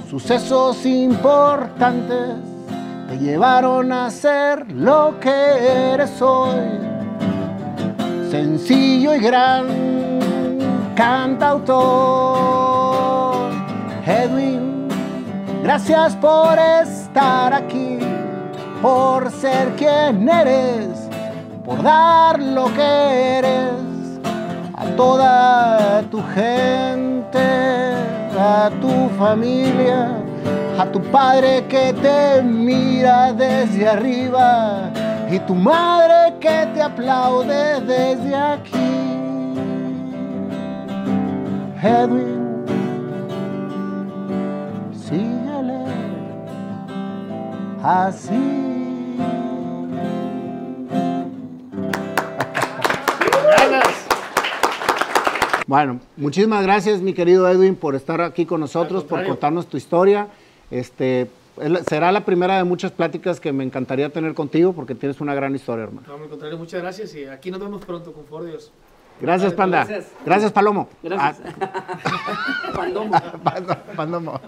Sucesos importantes te llevaron a ser lo que eres hoy sencillo y gran cantautor. Edwin, gracias por estar aquí, por ser quien eres, por dar lo que eres a toda tu gente, a tu familia, a tu padre que te mira desde arriba y tu madre que te aplaude desde aquí. Edwin, síguele así. Bueno, muchísimas gracias, mi querido Edwin, por estar aquí con nosotros, por contarnos tu historia. Este, será la primera de muchas pláticas que me encantaría tener contigo porque tienes una gran historia, hermano. No, al contrario, muchas gracias y aquí nos vemos pronto, con favor Dios. Gracias, Panda. gracias. Gracias, Palomo. Gracias. Pandomo. Ah, Pando- Pandomo.